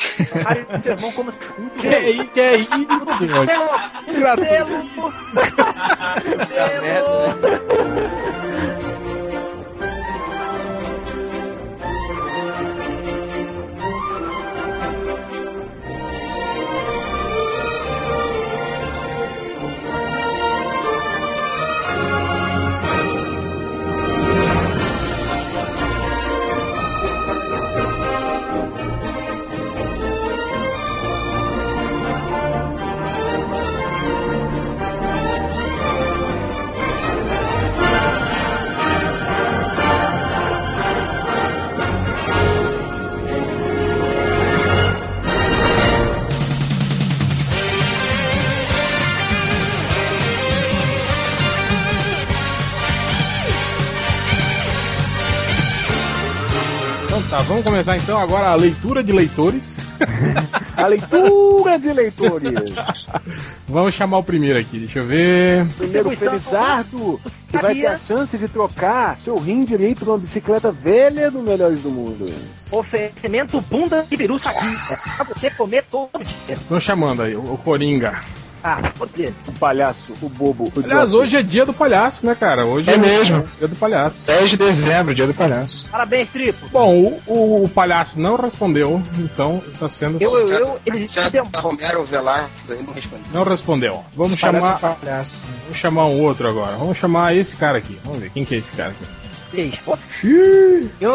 Cara, seu irmão como Que, é- que é isso, senhor? Gratuito. Então tá, vamos começar então agora a leitura de leitores. A leitura de leitores. Vamos chamar o primeiro aqui, deixa eu ver. Primeiro, Felizardo, que vai ter a chance de trocar seu rim direito numa bicicleta velha do Melhores do Mundo. Oferecimento bunda de peru saquinho. Pra você comer todo dia. Estão chamando aí, o Coringa. Ah, pode O palhaço, o bobo, o Aliás, hoje é dia do palhaço, né, cara? Hoje É mesmo. dia do palhaço. 10 de dezembro, dia do palhaço. Parabéns, Tripo. Bom, o, o, o palhaço não respondeu, então está sendo. Eu, eu, eu, ele deu Certo, Romero Velar, aí não respondeu. Não respondeu. Vamos Esse chamar. é um palhaço. Vamos chamar um outro agora. Vamos chamar esse cara aqui. Vamos ver quem que é esse cara aqui. Três. Xiii. Eu,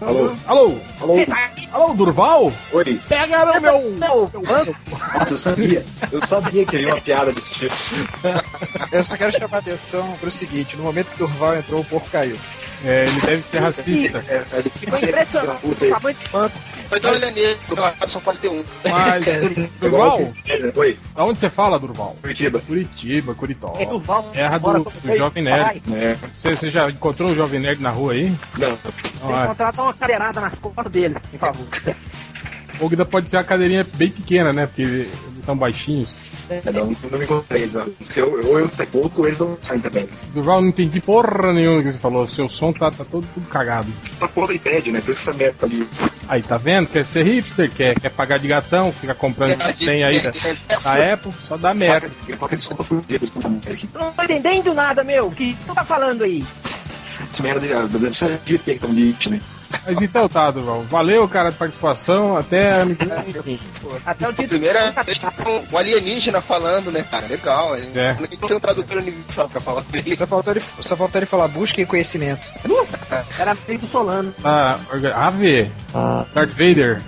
Alô? Alô? Alô? Tá? Alô, Durval? Oi. Pega no meu. Não. Nossa, eu sabia. Eu sabia que havia uma piada desse tipo. Eu só quero chamar a atenção pro seguinte: no momento que Durval entrou, o porco caiu. É, ele deve ser racista. É, é, Ficou impressionante com o tamanho do banco. Ou então ele é negro, só pode ter um. Mas, Durval, Oi, da onde você fala, Durval? Curitiba. Curitiba, Curitó. É do Val, Terra bora, do, do foi? Jovem Nerd. É, Você, você já encontrou o Jovem Nerd na rua aí? não, que é. contratar uma cadeirada nas costas dele, por favor. Ainda pode ser uma cadeirinha bem pequena, né? Porque eles são baixinhos. É, não, não me eles. Se eu, ou eu sei pouco, ou eles não saem também. Durval, não entendi porra nenhuma que você falou. Seu som tá, tá todo tudo cagado. Essa porra do iPad, né? Por isso que essa merda tá ali. Aí, tá vendo? Quer ser hipster, quer, quer pagar de gatão, fica comprando senha aí da, da Apple, só dá merda. Não tô entendendo nada, meu. O que tu tá falando aí? Essa merda deve ser de que tá um lixo, né? Mas então tá, Durval. Valeu, cara, de participação. Até ano que vem. Até o título. Primeira vez que um- alienígena falando, né, cara? Legal. É. Não tem um tradutor universal pra falar com ele. Só faltou ele, só faltou ele falar busquem conhecimento. Era feito Solano. Orga- Ave, Darth Vader.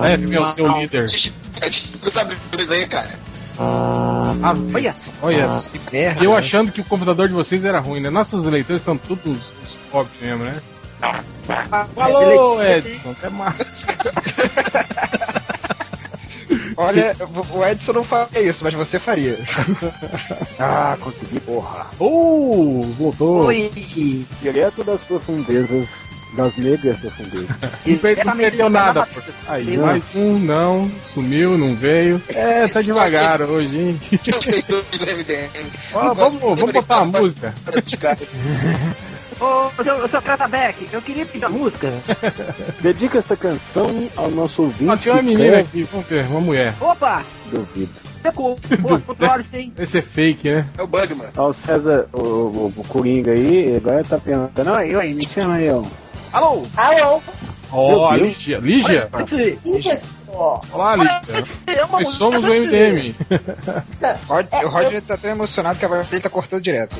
Leve meu seu líder. Sabe aí, cara. Ave, Olha. olha. Merda. Eu achando que o computador de vocês era ruim, né? Nossos leitores são todos os pobres mesmo, né? Falou, Edson. Até mais. Olha, o Edson não faria isso, mas você faria. Ah, consegui, porra. Uh, voltou. Oi. Direto das profundezas, das negras profundezas. Não, per não perdeu nada. Aí, mais um, não. Sumiu, não veio. É, tá devagar hoje, hein? Ó, vamos, vamos botar uma música. Ô, seu, seu Kratabeck, eu queria pedir a música. Dedica essa canção ao nosso ouvinte. Ó, tinha uma menina aqui, vamos ver, uma mulher. Opa! Duvido. Pô. Esse é fake, né? É o Bugman. Ó, o César, o, o, o Coringa aí, agora tá perguntando. Oi, oi, me chama aí, ó. Alô? Alô, Ó, a Deus. Lígia. Lígia? Olá. É uma Nós somos o. MDM. O Roger tá tão emocionado que a voz dele tá cortando direto.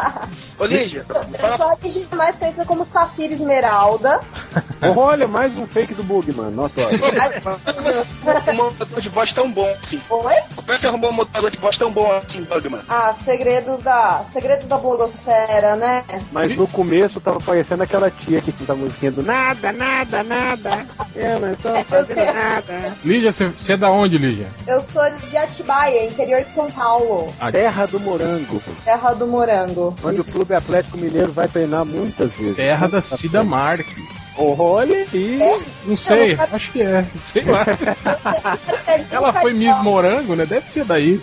Ô, Lígia, Eu sou a Lígia, mais conhecida como Safira Esmeralda. Olha, mais um fake do Bugman. Nossa, olha. um montador de voz tão bom assim. Oi? Como é que você arrumou um montador de voz tão bom assim, Bugman? Ah, segredos da, segredos da blogosfera, né? Mas no começo tava parecendo aquela tia que canta a musiquinha do nada, nada, nada. É, mas tô fazendo nada. Lígia, você é da onde, Lígia? Eu sou de Atibaia, interior de São Paulo, Terra do Morango, terra do morango. onde o Clube Atlético Mineiro vai treinar muitas vezes. Terra da Cida Marques. Olha aí. Não sei, acho que é. Sei lá. Ela foi Miss Morango, né? Deve ser daí.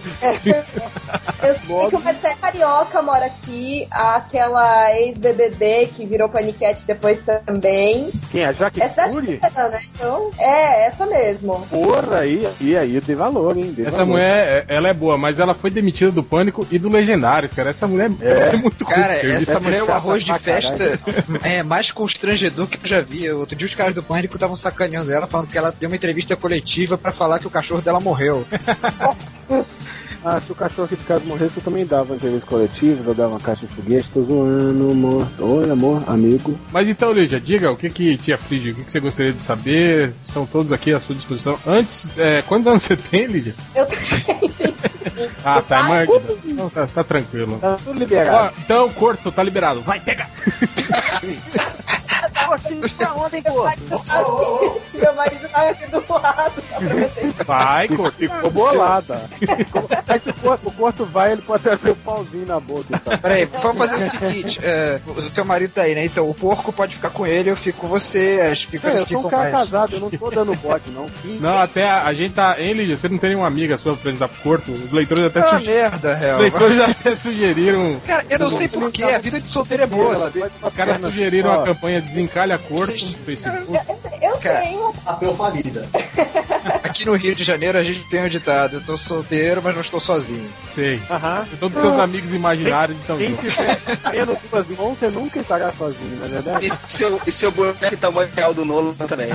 Eu sei que o Marcelo Carioca mora aqui, aquela ex-BBB que virou paniquete depois também. Quem é? Jaque É cidade Fury? pequena, né? Então, é, essa mesmo. Porra, aí, e aí, de valor, hein? de Essa valor. mulher, é- ela é boa, mas ela foi demitida do Pânico e do Legendário, cara. Essa mulher deve ser muito Cara, essa mulher é o arroz de festa é mais constrangedor que eu já vi. Outro dia os caras do Pânico estavam sacaneando ela, falando que ela deu uma entrevista coletiva pra falar que o cachorro dela morreu. Ah, se o cachorro aqui de casa morresse, eu também dava uma entrevista coletiva, eu dava uma caixa de foguete, tô zoando, amor. Oi, amor, amigo. Mas então, Lígia, diga o que que te aflige, o que, que você gostaria de saber. Estão todos aqui à sua disposição. Antes, é, quantos anos você tem, Lígia? Eu tenho Ah, tá, Mark. Então, tá, tá tranquilo. Tá tudo liberado. Ó, então, Corto, tá liberado. Vai, pega! Você tá ontem, pô. Meu marido tava aqui do lado. pra. Vai, Corto. Ficou bolada. Aí se o corpo, o corpo vai, ele pode trazer o pauzinho na boca. Então. Peraí, vamos fazer o seguinte: é, o teu marido tá aí, né? Então o porco pode ficar com ele, eu fico com você, as É, picas eu sou ficam um cara mais. casado, eu não tô dando bote, não. Não, até a, a gente tá. Hein, Lígia? Você não tem nenhuma amiga sua pra apresentar pro Corto? Os leitores até, Ah, suge- merda, os real. leitores até sugeriram. Cara, eu não sei porquê, a vida de solteiro é boa, sabe? Os caras sugeriram a campanha Desencalha Corto no Facebook. Eu Cara. tenho. Nasceu falida. Aqui no Rio de Janeiro a gente tem um ditado: eu tô solteiro, mas não estou sozinho. Sei. Aham. Todos seus amigos imaginários estão Quem tiver tendo duas mãos, você nunca estará sozinho, não é verdade? E seu, e seu boneco tamanho real do Nolan também.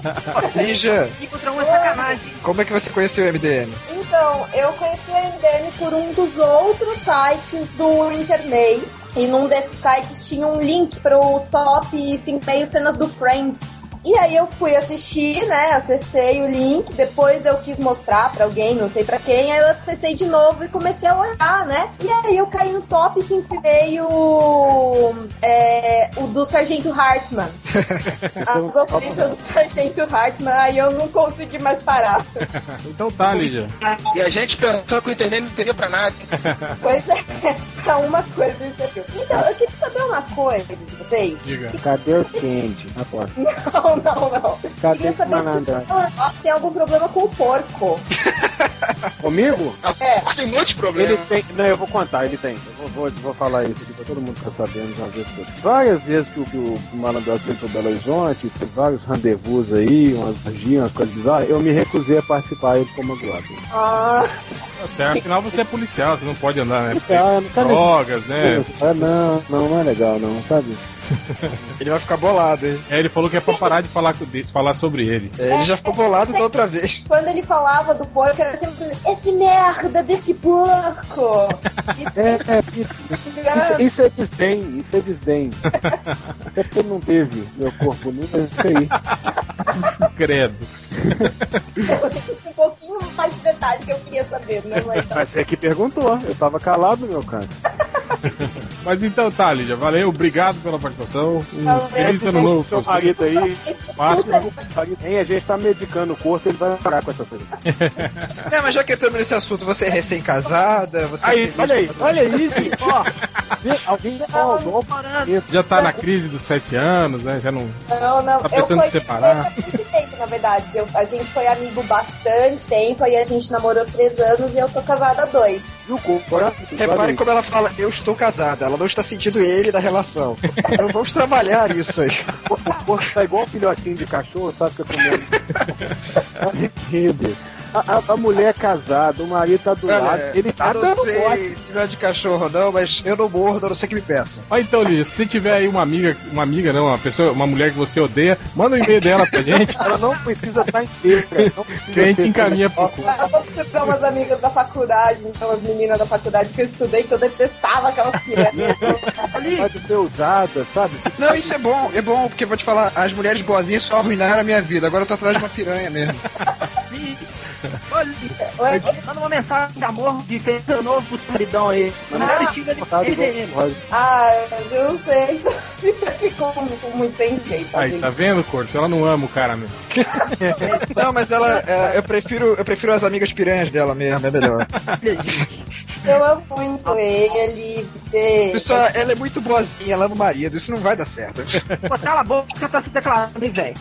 Lígia, Encontrou uma sacanagem. como é que você conheceu o MDM? Então, eu conheci o MDM por um dos outros sites do Internet. E num desses sites tinha um link pro top 5 cenas do Friends. E aí eu fui assistir, né? Acessei o link, depois eu quis mostrar pra alguém, não sei pra quem, aí eu acessei de novo e comecei a olhar, né? E aí eu caí no top 5 e veio é, o do Sargento Hartman. As ofensas do Sargento Hartman, aí eu não consegui mais parar. Então tá, Lídia. E a gente pensou que o internet não teria pra nada. Pois é, pra uma coisa isso aqui. Então, eu queria saber uma coisa de vocês. Diga. Cadê o Candy? Aposto. Não, não, não. Eu Cadê queria saber se tem algum problema com o porco. Comigo? É. Tem um monte de Ele problema. tem. Não, eu vou contar, ele tem. Eu vou, vou, vou falar isso aqui pra todo mundo ficar sabendo já vezes todas. Várias vezes que o, que o Malandro pro Belo Horizonte, tem vários rendezvous aí, umas orgias, umas coisas bizarras, eu me recusei a participar ele como guarda. Ah, Tá certo. Afinal, você é policial, você não pode andar, né? Você Ah, não tá drogas, né? Ah, não, não, não é legal não, sabe? Ele vai ficar bolado, hein? É, ele falou que é pra parar de falar, de falar sobre ele. É, ele já ficou bolado da outra vez. quando ele falava do porco, era sempre esse merda desse porco. Isso É, é, isso, isso, isso é desdém, isso é desdém. Até porque não teve meu corpo nu, é isso aí. Credo. um pouquinho mais de detalhe que eu queria saber, né? Mas Mas você que perguntou, eu tava calado, meu cara. Mas então tá, Lídia. Valeu, obrigado pela participação. Um Valeu. feliz ano novo pra Seu você. marido aí, Márcio. Hein, a gente tá medicando o corpo, ele vai parar com essas coisas. É, mas já que entramos nesse assunto, você é recém-casada, você Aí, olha aí, olha aí, gente, ó. Alguém falou Já tá na crise dos sete anos, né? Já não. Não, não. Tá eu pensando em separar? tempo, na verdade. Eu- a gente foi amigo bastante tempo, aí a gente namorou três anos e eu tô casada há dois. Viu, corpo? Repare como ela fala, eu estou casada, ela não está sentindo ele da relação. Então vamos trabalhar isso aí. O corpo tá igual um filhotinho de cachorro, sabe que eu. Horrível. A, a, mulher é casada, o marido tá do Olha, lado, ele tá eu não sei bote. se não é de cachorro ou não, mas eu não mordo, a não ser que me peçam. Ó, então, Lídia, se tiver aí uma amiga, uma amiga não, uma pessoa, uma mulher que você odeia, manda um e-mail dela pra gente. Ela não precisa estar inteira. Não precisa Que a gente encaminha pro cu. Eu vou procurar umas amigas da faculdade, então as meninas da faculdade que eu estudei, que eu detestava aquelas piranhas. Pode ser usada, sabe? Não, isso é bom, é bom, porque eu vou te falar, as mulheres boazinhas só arruinaram a minha vida, agora eu tô atrás de uma piranha mesmo. Oi? Manda uma mensagem de amor de feliz ano novo pro maridão aí. Melhor Ah, estilo rosa. Ah, mas eu não sei. Ficou muito sem jeito. Aí, tá vendo, Corto? Ela não ama o cara mesmo. Não, mas ela, é, eu prefiro, eu prefiro as amigas piranhas dela mesmo, é melhor. Eu amo muito ele. Você... Pessoal, ela é muito boazinha, ela ama o marido, isso não vai dar certo. Pô, cala a boca, tá se declarando, hein, velho.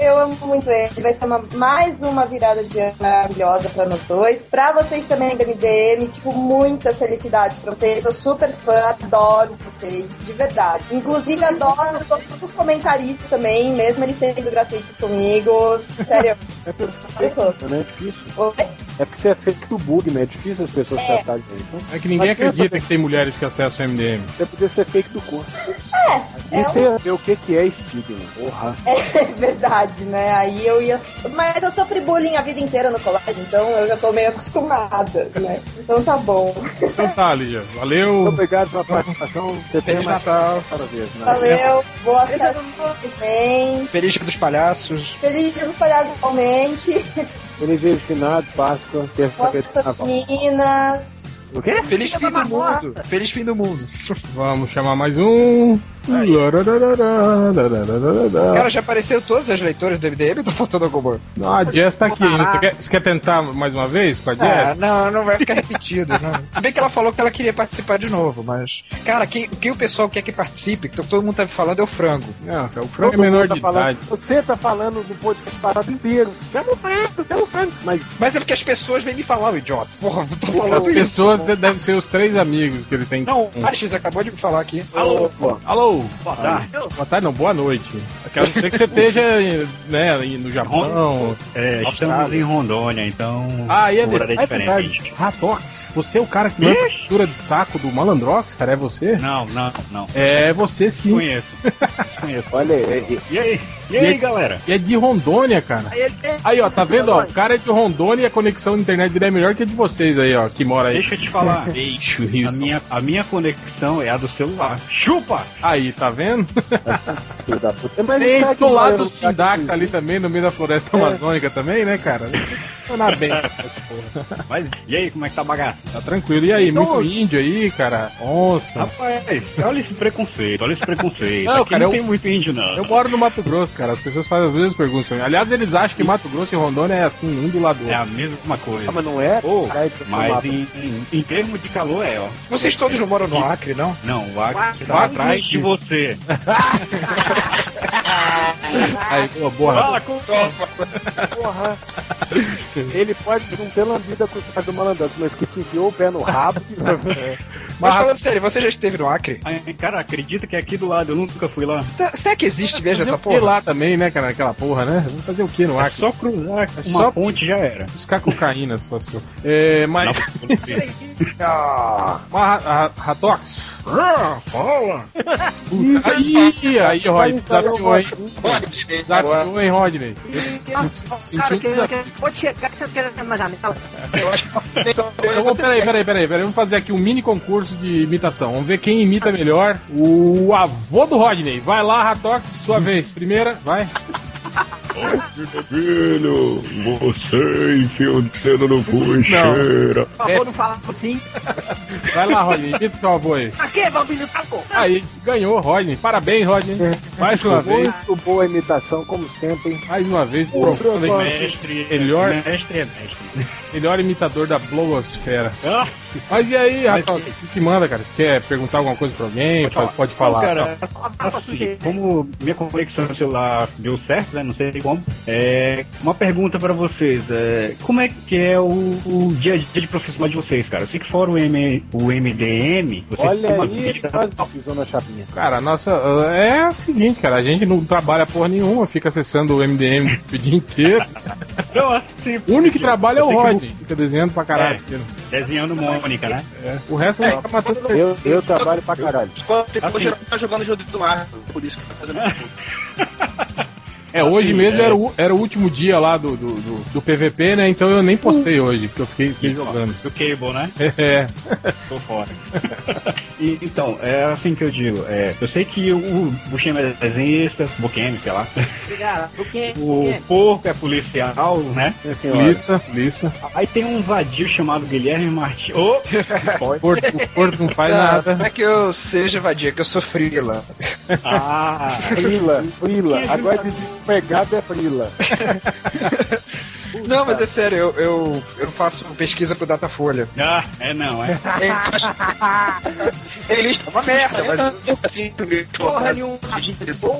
Eu amo muito ele. Vai ser uma- mais uma virada de ano maravilhosa pra nós dois. Pra vocês também da MDM, tipo, muitas felicidades pra vocês. Sou super fã, adoro vocês, de verdade. Inclusive, adoro todos os comentaristas também, mesmo eles sendo gratuitos comigo. Sério. É fake, né? É. Oi? É porque você é fake do bug, né? É difícil as pessoas É. tratarem de então. É que ninguém acredita bem. que tem mulheres que acessam o MDM. Você podia ser fake do corpo. É, E é você ia ver o que, que é estigma. Porra. É verdade, né? Aí eu ia. Mas eu sofri bullying a vida inteira no colégio, então eu já tô meio acostumada, né? Então tá bom. Então tá, Lídia. Muito Valeu. obrigado pela participação. Você tem Feliz mais Natal. vez, né? Valeu, boa que vem. Feliz dia dos palhaços. Feliz dia dos palhaços igualmente. Feliz dia de finado, Páscoa, terça-feira de Natal. meninas. O quê? Feliz fim do mundo. Feliz fim do mundo. Vamos chamar mais um. Cara, já apareceram todas as leitoras do MDM ou tá faltando alguma? Não, a Jess tá aqui ainda. Você quer, você quer tentar mais uma vez com a Ah, Jess? não, não vai ficar repetido. Não. Se bem que ela falou que ela queria participar de novo, mas. Cara, quem, quem o pessoal quer que participe, que todo mundo tá falando, é o frango. Não, cara, o Frank é Todo menor mundo tá de falando- idade. Você tá falando do podcast parado inteiro. Chama o Franco, chama o Franco. Mas Mas é porque as pessoas vêm me falar, o idiota. Porra, eu tô falando As isso. pessoas devem ser os três amigos que ele tem. Não, o Alex acabou de me falar aqui. Alô, pô. Alô? Boa tarde. Boa tarde, não, boa noite. Eu quero dizer que você esteja né, no Japão. É, estamos em Rondônia, então Ah, aí é, horário é é diferente. Ratox, você é o cara que manda a captura de saco do Malandrox, cara? É você? Não, não, não. É você sim. Conheço. Conheço. Olha aí. E aí? E E aí, aí? galera? E é de Rondônia, cara. Aí ó, tá vendo, ó? O cara é de Rondônia e a conexão de internet dele é melhor que a de vocês aí, ó, que mora aí. Deixa eu te falar. Eixo, A minha, a minha conexão é a do celular. Chupa! Aí, tá vendo? Filho da puta. Mas Tem do lado do Sindac ali também, no meio da floresta É. amazônica também, né, cara? funcionar bem. Mas e aí, como é que tá a bagaça? Tá tranquilo. E aí, Então, muito índio aí, cara? Onça. Rapaz, olha esse preconceito, olha esse preconceito. Não, Aqui cara, não eu- tem muito índio, não. Eu moro no Mato Grosso, cara. As pessoas fazem às vezes perguntas. Aliás, eles acham que Mato Grosso e Rondônia é assim, um do lado do É a mesma coisa. Ah, mas não é? Você mas em, em, em termos de calor é, ó. Vocês todos não moram no Acre, não? Não, o Acre Acre tá tá atrás de você. Aí, boa, boa. Fala com Porra. Ele pode não ter lambida com o cara do malandro, mas que te enfiou o pé no rabo. Mas falando sério, você já esteve no Acre? Cara, acredita que é aqui do lado, eu nunca fui lá. Tá- Será que existe mesmo essa porra? lá também, né, cara? Aquela porra, né? Vamos fazer o que no É Acre? só cruzar uma só- ponte já era. Buscar cocaína, só se for. É, mas. Ah, Mas, Ra- Ratox. Fala! Puta, Aí, aí, Rod, desafiou, hein? Desafiou, hein, Rodney? Cara, um que, pode chegar que você quer na janela. Eu vou, peraí, peraí, peraí, peraí. Vamos fazer aqui um mini concurso de imitação. Vamos ver quem imita melhor. O avô do Rodney. Vai lá, Ratox, sua vez. Primeira, vai. Filho, você enfia o dedo no cu e Não. cheira. Por favor, não fala assim. Vai lá, Rodney. Imita o seu avô aí. Aqui, Bambino, tá bom. Aí, ganhou, Rodney. Parabéns, Rodney. Mais uma vez. muito boa imitação, como sempre. Mais uma vez, aí. Mestre, Melhor- mestre é mestre. Melhor imitador da blogosfera. Ah, Mas e aí, Rafael, o que, que manda, cara? Você quer perguntar alguma coisa pra alguém? Pode, pode falar. Cara, assim, como minha conexão no celular deu certo, né? Não sei como. É, uma pergunta pra vocês. É, como é que é o, o dia a dia de profissional de vocês, cara? Eu sei que fora o, M, o MDM, vocês Olha aí, vida- pisou na chapinha. Cara, a nossa. É o seguinte, cara, a gente não trabalha porra nenhuma, fica acessando o MDM o dia inteiro. Não, assim, O único que trabalha é o eu Rodney, fica desenhando pra caralho. Desenhando Mônica, né? É. O resto É, fica matando você. Eu, eu trabalho pra caralho. Quando você Assim. tá jogando jogo do ar, por isso que tá fazendo É, hoje Assim, mesmo é. Era, o, era o último dia lá do, do, do, do PVP, né? Então eu nem postei hoje, porque eu fiquei, fiquei jogando. Do Cable, né? É. Tô fora. E, então, é assim que eu digo. É, eu sei que o Buscemi é desenhista, Bukemi, sei lá. Obrigado. O Porco é policial, né? Polícia, polícia. Aí tem um vadio chamado Guilherme Martins. Ô! O Porto, o Porto não faz Não, nada. Não é que eu seja vadia, que eu sou frila. Ah! Frila, frila. Agora desempregado é frila. Não, mas é sério, eu, eu, eu faço pesquisa pro Datafolha. Ah, é não, é. Eles Uma merda, mas. assim, porra nenhuma. Que triplo?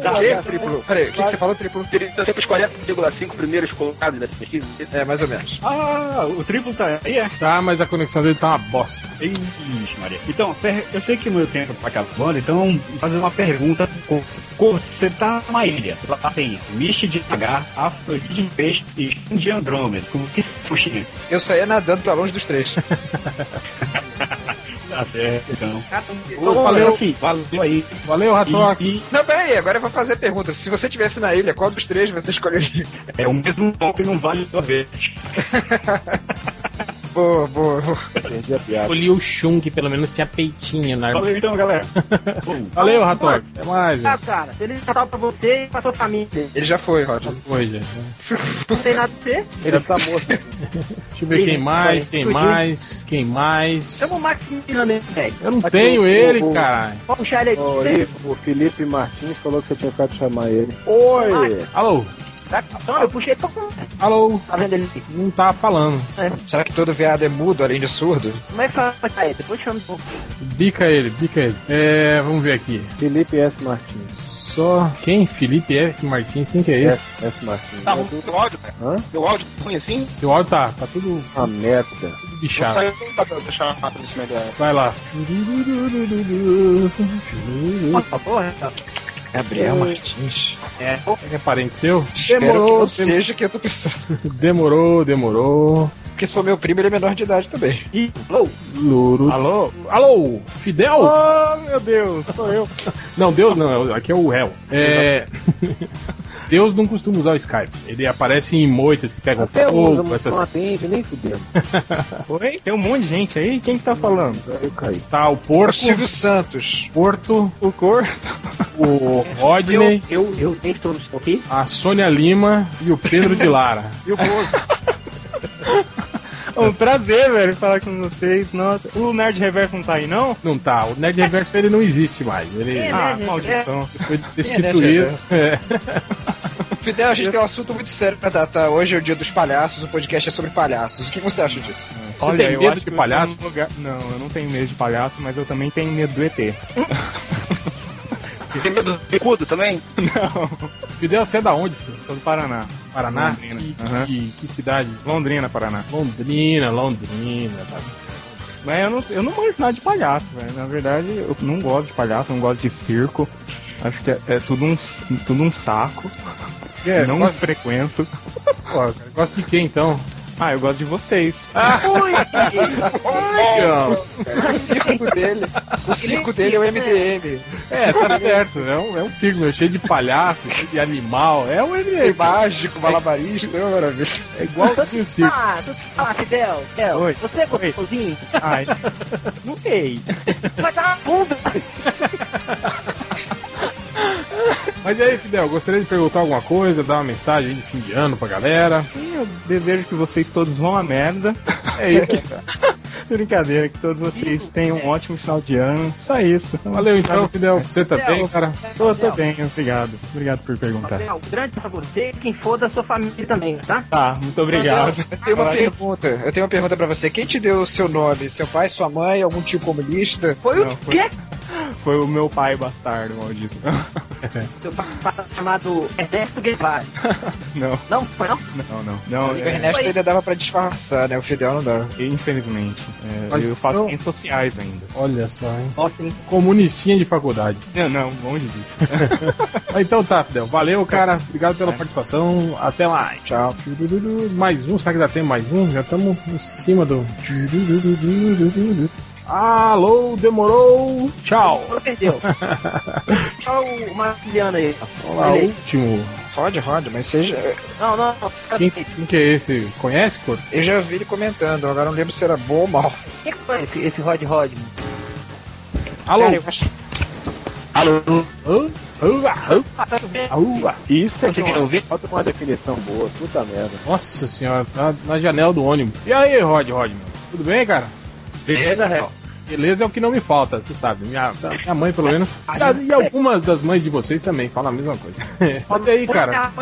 Peraí, o que, que você falou, triplo? Eles são sempre os 40,5 primeiros colocados dessa pesquisa. É, mais ou menos. Ah, o triplo tá aí, é. Tá, mas a conexão dele tá uma bosta. Ixi, Maria. Então, eu sei que o meu tempo tá acabando, então vou fazer uma pergunta curta. Você tá numa ilha, lá tem Mish de H, Afrodite de Peixe e de Andrômeda. Como que se fuxinha? Eu saía nadando pra longe dos três. Tá certo, então. Ô, valeu. Enfim, valeu aí. Valeu, Ratox. E, e Não, peraí, agora eu vou fazer a pergunta. Se você tivesse na ilha, qual dos três você escolheria? é o mesmo que não vale duas vezes. Boa, boa, boa. Perdi a piada. O Shun, que pelo menos tinha peitinho na Valeu então, galera. Valeu, Ratox. Até mais, Ah, cara, ele Natal pra você e pra sua família. Ele já foi, Roger. Oi, gente. Não tem nada a ver. Ele tá morto. Deixa eu ver quem mais, quem mais, quem mais. Chama o Maximiliano, velho. Eu não tenho ele, caralho. Vamos puxar ele aqui. O Felipe Martins falou que você tinha ficado de chamar ele. Oi! Alô? Tá, eu puxei pra Alô? Tá vendo ele aqui? Não tá falando. Será que todo viado é mudo, além de surdo? Como é que fala pra ele? Depois chama um pouco. Bica ele, bica ele. É, vamos ver aqui. Felipe S. Martins. Só. Quem? Felipe F. Martins, quem que é esse? S. S. Martins. Tá É ruim do- seu áudio, cara. Hã? Seu áudio tá ruim assim? Seu áudio tá, tá tudo, Uma merda. tudo bichado. sair pra deixar a mata nesse meio da... Vai lá. Nossa, porra. Gabriel Martins. É parente seu? Espero que Demorou, não seja que eu tô pensando. demorou, demorou. Porque se for meu primo, ele é menor de idade também. Ih, alô? Luro. Alô? Alô? Fidel? Oh, meu Deus, sou eu. Não, Deus não, aqui é o réu. É. Deus não costuma usar o Skype. Ele aparece em moitas que pegam Até fogo, usa, essas não atende, nem fudendo. Oi? Tem um monte de gente aí? Quem que tá falando? Eu caí. Tá o O Porco, Silvio Santos. Porto, O cor? o Rodney, Eu, eu tenho todos aqui. a Sônia Lima e o Pedro de Lara. E o Bozo? É um prazer, velho, falar com vocês. Nossa, o Nerd Reverso não tá aí, não? Não tá. O Nerd Reverso ele não existe mais. Ele Ah, maldição. foi destituído. É. Fidel, a gente tem um assunto muito sério pra tratar. Hoje é o dia dos palhaços, o podcast é sobre palhaços. O que você acha disso? Olha, tem eu medo acho de que eu palhaço? lugar- Não, eu não tenho medo de palhaço, mas eu também tenho medo do ET. Tem medo do bicudo também? Não, Fidel, você é da onde? filho? sou do Paraná. Paraná? Londrina. Que, Aham. que- que cidade? Londrina, Paraná. Londrina, Londrina. Tá. Mas eu não, eu não manjo nada de palhaço, velho. Na verdade, eu não gosto de palhaço, não gosto de circo. Acho que é, é tudo, um, tudo um saco. É, não gosta- frequento. Pô, cara, gosta de quem então? Ah, eu gosto de vocês. Não. O circo dele. O circo dele é o MDM. É, tá certo. É um, é um circo meu, cheio de palhaço, cheio de animal. É um Tem MDM. mágico, malabarista, é uma maravilha. É igual o circo. Ah, tu fala, Fidel, Fidel, Oi. você é gostosinho? Ai, não sei. Vai dar uma bunda. Mas e aí, Fidel, gostaria de perguntar alguma coisa, dar uma mensagem de fim de ano pra galera? Eu desejo que vocês todos vão à merda. É isso. Brincadeira, que todos vocês tenham um ótimo final de ano. Só isso. Valeu então, Fidel. Você também, cara. Tô, tô bem, obrigado. Obrigado por perguntar. Fidel, grande pra você e quem for da sua família também, tá? Tá, muito obrigado. Eu tenho uma pergunta. Eu tenho uma pergunta pra você. Quem te deu o seu nome? Seu pai, sua mãe, algum tio comunista? Foi Não, o foi- quê? Foi o meu pai bastardo, maldito. Seu pai chamado Ernesto Guevara. Não, Não, foi não? não, não. Não, O é, Ernesto ainda dava pra disfarçar, né? O Fidel não dava. infelizmente. É, Mas eu faço ciências sociais ainda. Olha só, hein? Nossa, hein? De faculdade. Não, não, longe disso. Ah, Então tá, Fidel. Valeu, cara. Obrigado pela participação. Até mais. Tchau. Mais um, será que dá tempo mais um? Já estamos em cima do. Alô, demorou. Tchau. Perdeu. O Marciliano aí. Olá, último. Rode, Rode, mas seja. Não, não, não. Quem, quem que é esse? Conhece, Cor? Eu já vi ele comentando, agora não lembro se era bom ou mal. Quem que foi esse, esse Rod Rod? Alô? Cara, eu acho- Alô? Hã? Chovendo. uá, uá. Isso é Conseguiram ouvir? Falta com uma definição boa, puta merda. Nossa senhora, tá na janela do ônibus. E aí, Rod, Rod? Tudo bem, cara? Beleza, Real? Beleza é o que não me falta, você sabe. Minha, minha mãe, pelo menos. E, algumas das mães de vocês também falam a mesma coisa. Mas e aí, cara?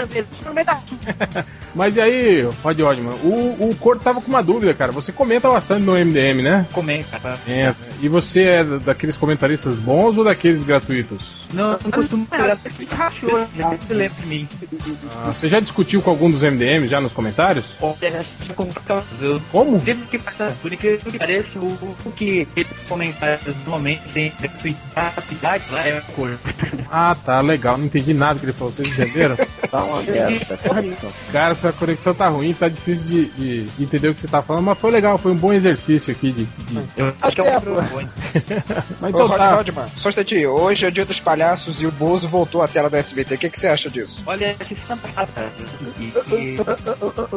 Mas e aí, Rod Rodman? O, o Corto tava com uma dúvida, cara. Você comenta bastante no MDM, né? Comenta, tá? É. E você é daqueles comentaristas bons ou daqueles gratuitos? Não, eu não costumo pegar. Rachou, já se lembra de mim. Ah, você já discutiu com algum dos MDM já nos comentários? Eu Como? devo que passar, por incrível que pareça, o, o que esses comentários normalmente tem cidade lá é a cor. Ah, tá, legal. Não entendi nada que ele falou. Vocês entenderam? Tá uma merda. Cara, sua conexão tá ruim, tá difícil de, de- de entender o que você tá falando, mas foi legal, foi um bom exercício aqui de. de- Eu acho que é um microfone. Mas Ô, então Rod, tá. Rodman, só um instantinho. Hoje é o dia dos palhaços e o Bozo voltou à tela do SBT. O que, que você acha disso? Olha, que e,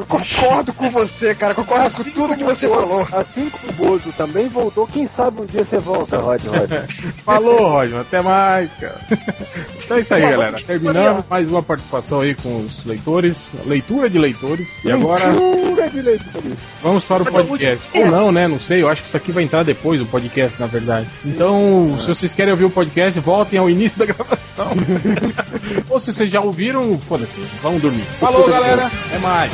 Concordo com você, cara. Concordo com tudo que você falou. Assim como o Bozo também voltou, quem sabe um dia você volta, Rod Rod. Falou, Rodman, até mais, cara. Então é isso aí, galera. Terminamos mais uma participação aí com os leitores, leitura de leitores. E agora Leitura de leitores. vamos para o podcast. Ou não, né? Não sei, eu acho que isso aqui vai entrar depois do podcast, na verdade. Então, se vocês querem ouvir o podcast, voltem ao início da gravação. Ou se vocês já ouviram, foda-se, vamos dormir. Falou, galera. Até mais.